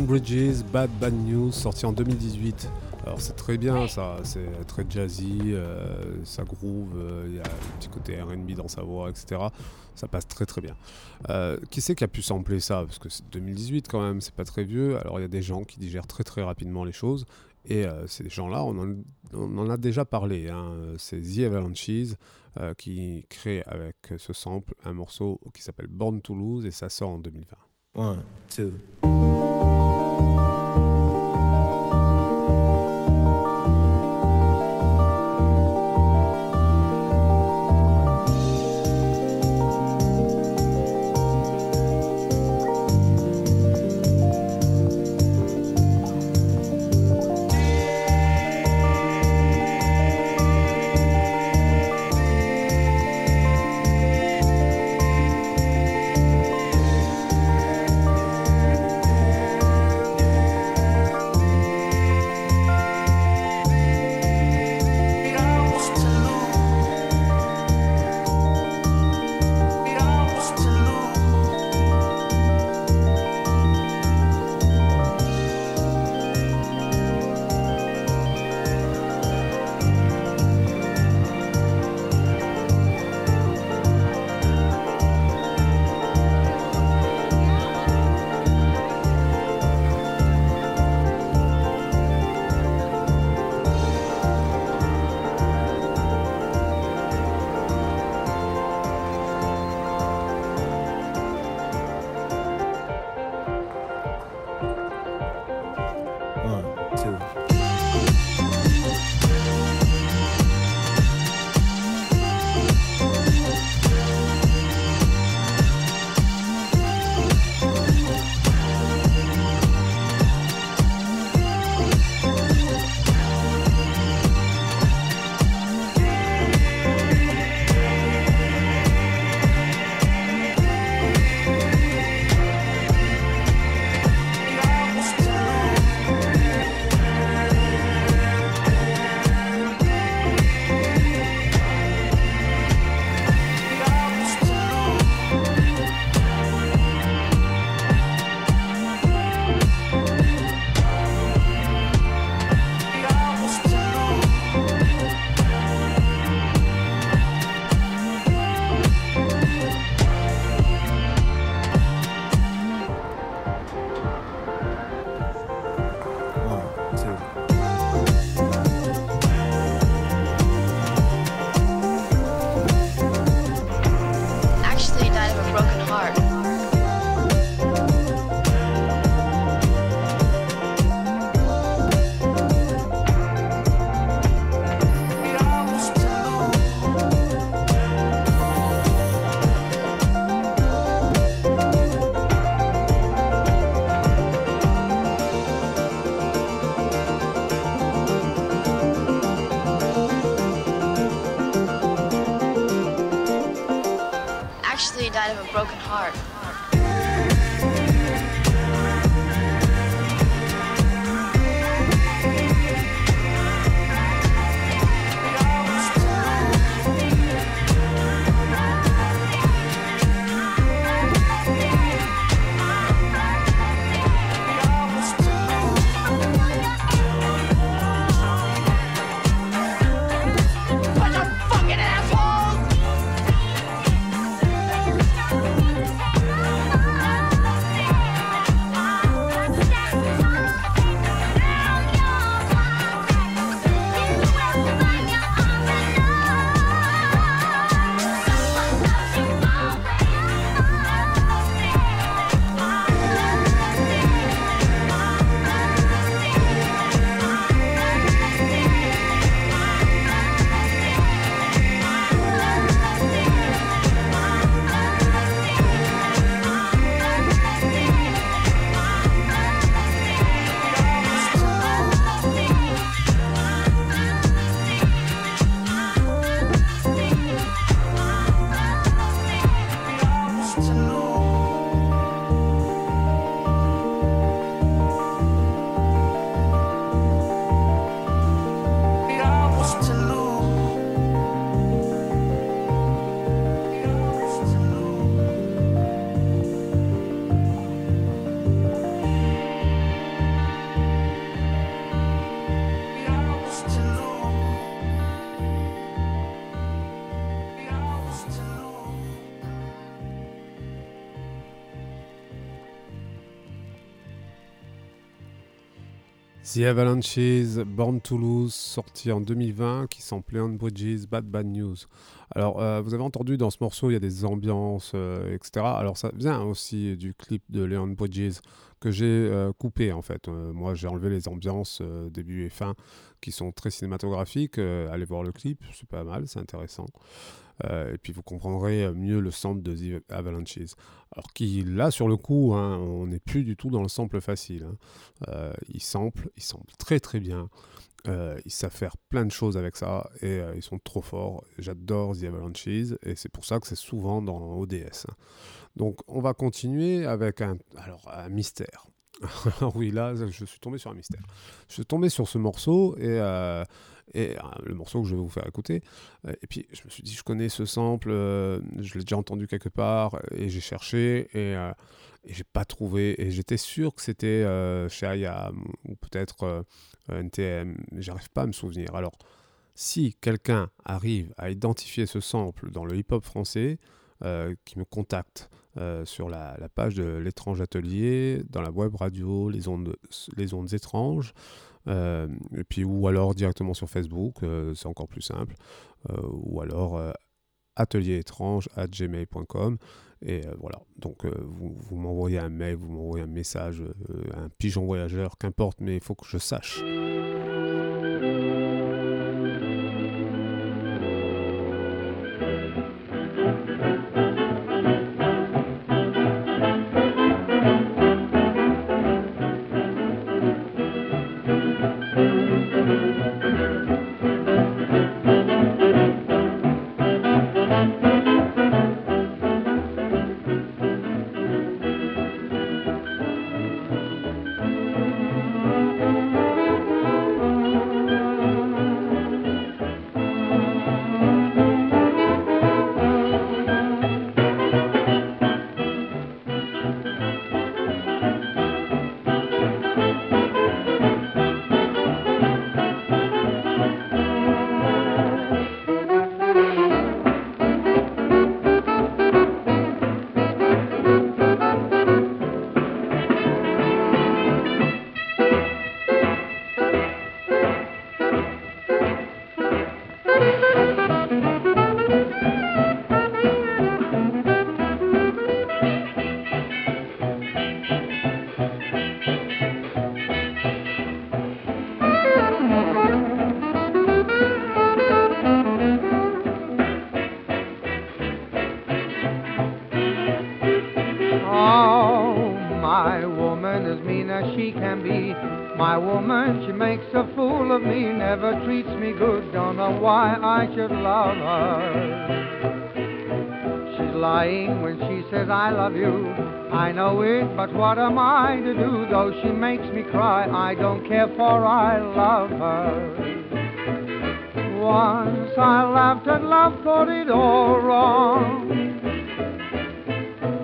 Bridges, Bad Bad News, sorti en 2018. Alors c'est très bien, ça, c'est très jazzy, euh, ça groove, euh, il y a un petit côté R&B dans sa voix, etc. Ça passe très très bien. Euh, qui c'est qui a pu sampler ça? Parce que c'est 2018 quand même, c'est pas très vieux. Alors il y a des gens qui digèrent très très rapidement les choses. Et euh, ces gens-là, on, en- a déjà parlé. hein. C'est The Avalanches euh, qui crée avec ce sample un morceau qui s'appelle Born to Lose et ça sort en 2020. One, two. The Avalanches, Born to Lose, sorti en 2020, qui sont Leon Bridges, Bad Bad News. Alors, euh, vous avez entendu dans ce morceau, il y a des ambiances, euh, etc. Alors, ça vient aussi du clip de Leon Bridges que j'ai euh, coupé, en fait. Moi, j'ai enlevé les ambiances début et fin qui sont très cinématographiques. Euh, allez voir le clip, c'est pas mal, c'est intéressant. Euh, et puis vous comprendrez euh, mieux le sample de The Avalanches. Alors qui, là, sur le coup, hein, on n'est plus du tout dans le sample facile. hein. Euh, il sample, il sample très très bien. Euh, ils savent faire plein de choses avec ça et ils sont trop forts. J'adore The Avalanches et c'est pour ça que c'est souvent dans ODS. hein. Donc on va continuer avec un, alors, un mystère. [LAUGHS] Oui, là, je suis tombé sur un mystère. Je suis tombé sur ce morceau et, euh, et euh, le morceau que je vais vous faire écouter. Euh, Et puis je me suis dit, je connais ce sample, je l'ai déjà entendu quelque part et j'ai cherché et, et j'ai pas trouvé. Et j'étais sûr que c'était chez IAM ou peut-être NTM. J'arrive pas à me souvenir. Alors, si quelqu'un arrive à identifier ce sample dans le hip-hop français, qui me contacte euh, sur la, page de l'étrange atelier, dans la web radio, les ondes, les ondes étranges, euh, et puis ou alors directement sur Facebook, euh, c'est encore plus simple, ou alors euh, atelierétrange at gmail.com. Et voilà, donc vous, vous m'envoyez un mail, vous m'envoyez un message, un pigeon voyageur, qu'importe, mais il faut que je sache. Know why I should love her. She's lying when she says I love you. I know it, but what am I to do? Though she makes me cry, I don't care for I love her. Once I laughed at love, thought it all wrong.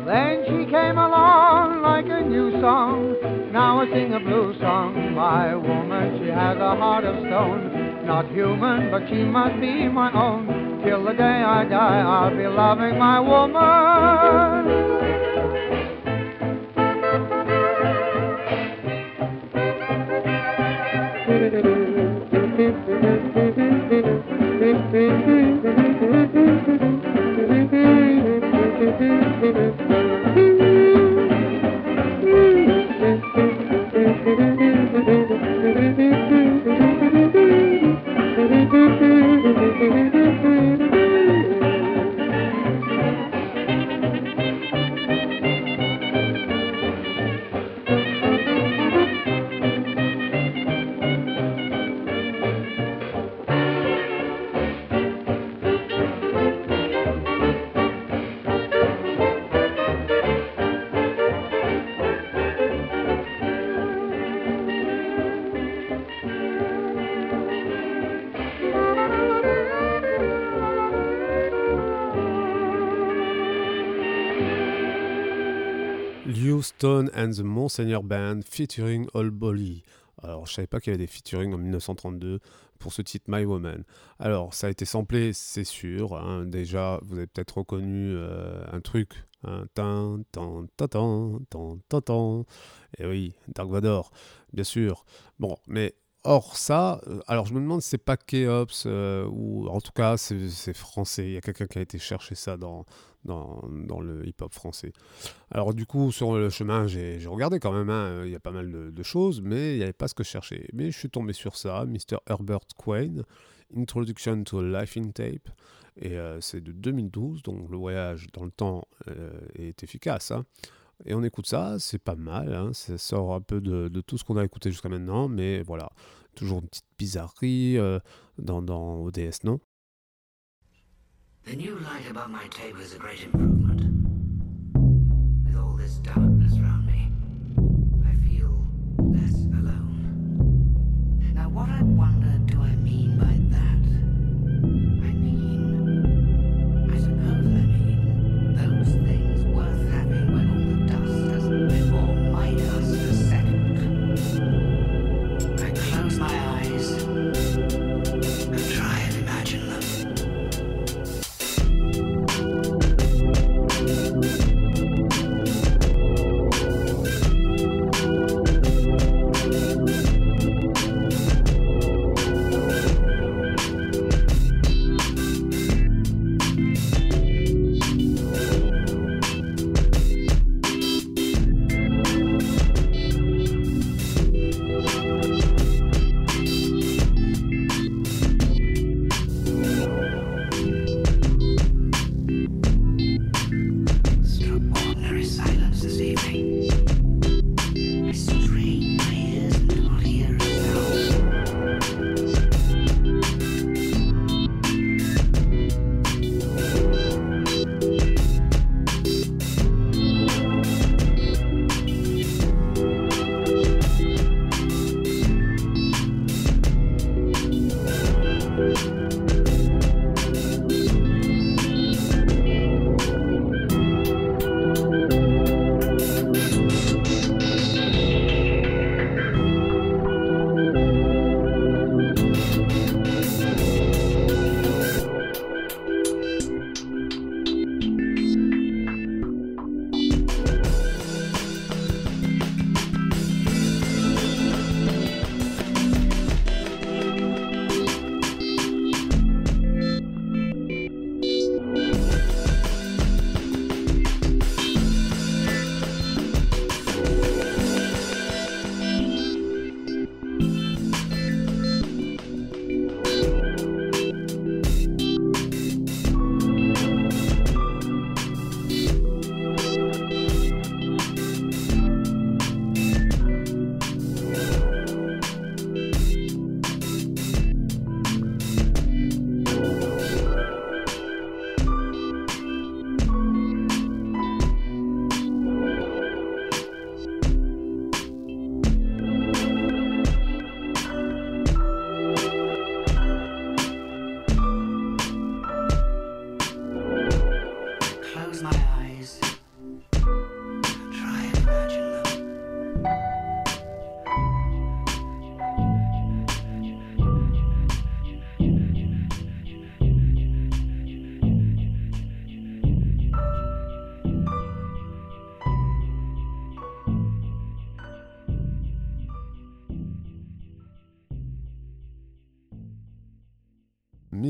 Then she came along like a new song. Now I sing a blue song. My woman, she has a heart of stone. Not human, but she must be my own. Till the day I die, I'll be loving my woman. Stone and the Monseigneur Band featuring All Bolly. Alors, je savais pas qu'il y avait des featuring en 1932 pour ce titre My Woman. Alors, ça a été samplé, c'est sûr. hein. Déjà, vous avez peut-être reconnu euh, un truc Hein, tan. Et oui, Dark Vador, bien sûr. Bon, mais Or ça, euh, alors je me demande si c'est pas Keops euh, ou en tout cas c'est français. Il y a quelqu'un qui a été chercher ça dans, le hip-hop français. Alors du coup sur le chemin j'ai regardé quand même, hein, il y a pas mal de, choses, mais il n'y avait pas ce que je cherchais. Mais je suis tombé sur ça, Mr. Herbert Quain, Introduction to Life in Tape. Et euh, c'est de 2012, donc le voyage dans le temps est efficace. hein. Et on écoute ça, c'est pas mal, hein, ça sort un peu de, de tout ce qu'on a écouté jusqu'à maintenant, mais voilà, toujours une petite bizarrerie euh, dans, dans ODS, non? The new light above my table is a great improvement. With all this darkness around me, I feel less alone. Now, what I wonder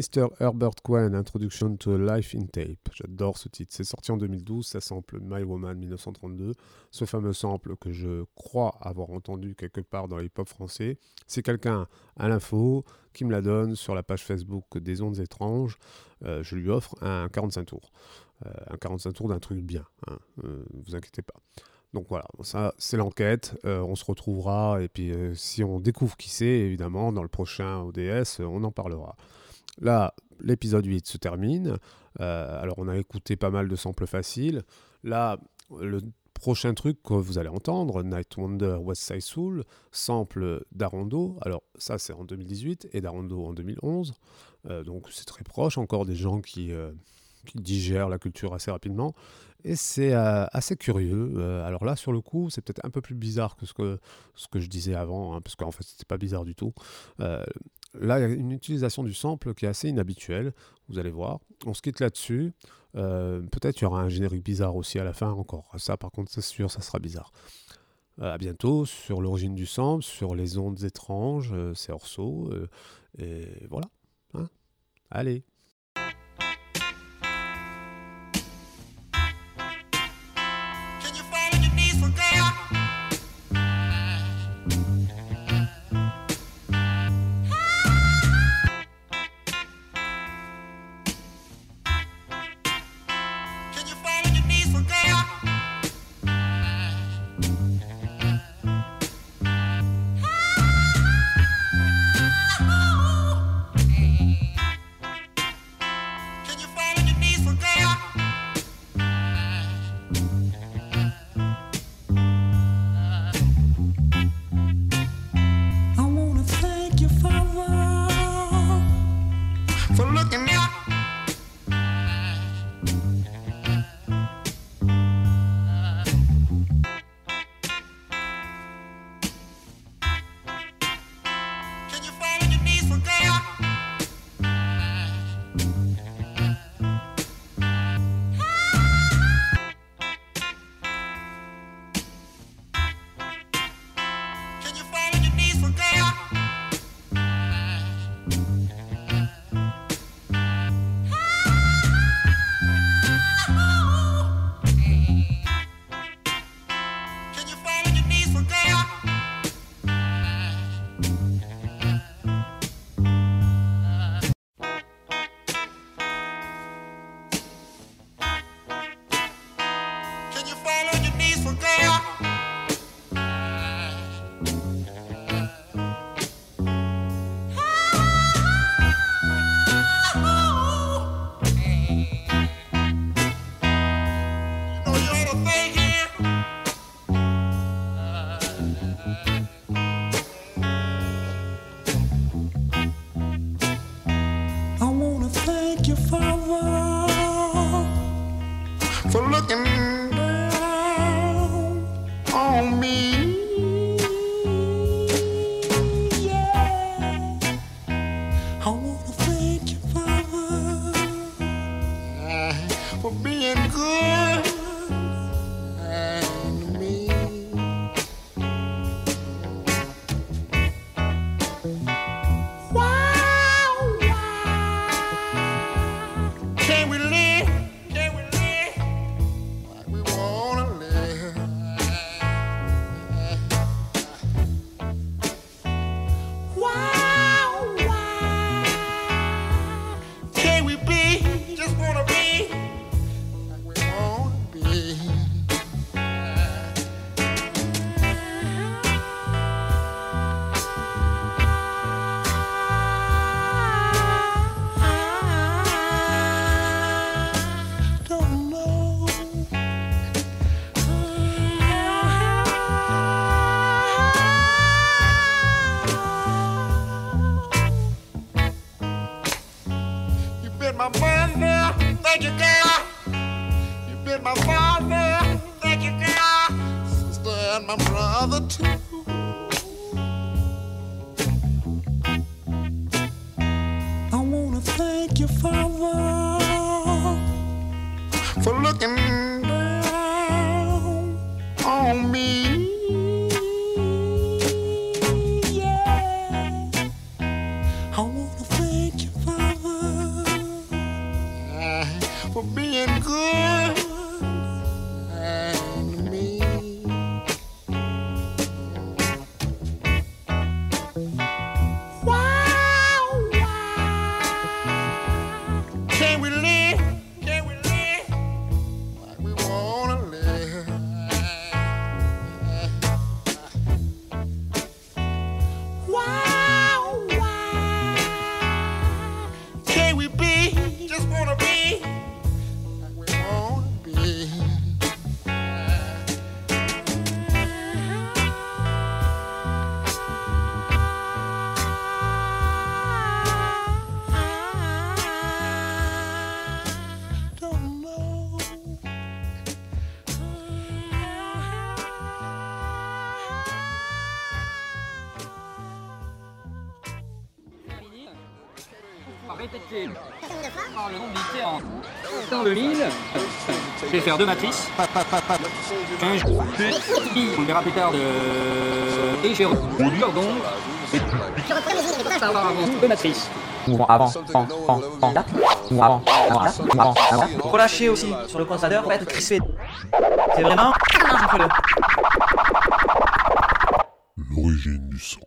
Mr. Herbert Quinn, Introduction to Life in Tape. J'adore ce titre. C'est sorti en 2012, ça sample My Woman 1932. Ce fameux sample que je crois avoir entendu quelque part dans l'hip-hop français. C'est quelqu'un à l'info qui me la donne sur la page Facebook des Ondes Étranges. Euh, je lui offre un 45 tours. Euh, un 45 tours d'un truc bien. Hein. Euh, vous inquiétez pas. Donc voilà, ça c'est l'enquête. On se retrouvera et puis si on découvre qui c'est, évidemment, dans le prochain ODS, on en parlera. Là, l'épisode 8 se termine. Euh, alors, on a écouté pas mal de samples faciles. Là, le prochain truc que vous allez entendre, Night Wonder West Side Soul, sample d'Arondo. Alors, ça, c'est en 2018 et d'Arondo en 2011. Euh, donc, c'est très proche. Encore des gens qui, euh, qui digèrent la culture assez rapidement. Et c'est euh, assez curieux. Euh, alors là, sur le coup, c'est peut-être un peu plus bizarre que ce que, je disais avant, hein, parce qu'en fait, c'était pas bizarre du tout. Euh, là, il y a une utilisation du sample qui est assez inhabituelle, vous allez voir. On se quitte là-dessus. Peut-être il y aura un générique bizarre aussi à la fin encore. Ça, par contre, c'est sûr, ça sera bizarre. À bientôt sur l'origine du sample, sur les ondes étranges, c'est Orso. et voilà. hein. Allez. magic faire deux matrices. On verra plus tard de... Et je vais reproduire donc... Deux matrices. Mouvement avant, en, en, en, là. Mouvement avant, avant, là. Mouvement avant, là. Relâchez aussi sur le condensateur pour être crispé. C'est vraiment... L'origine du son.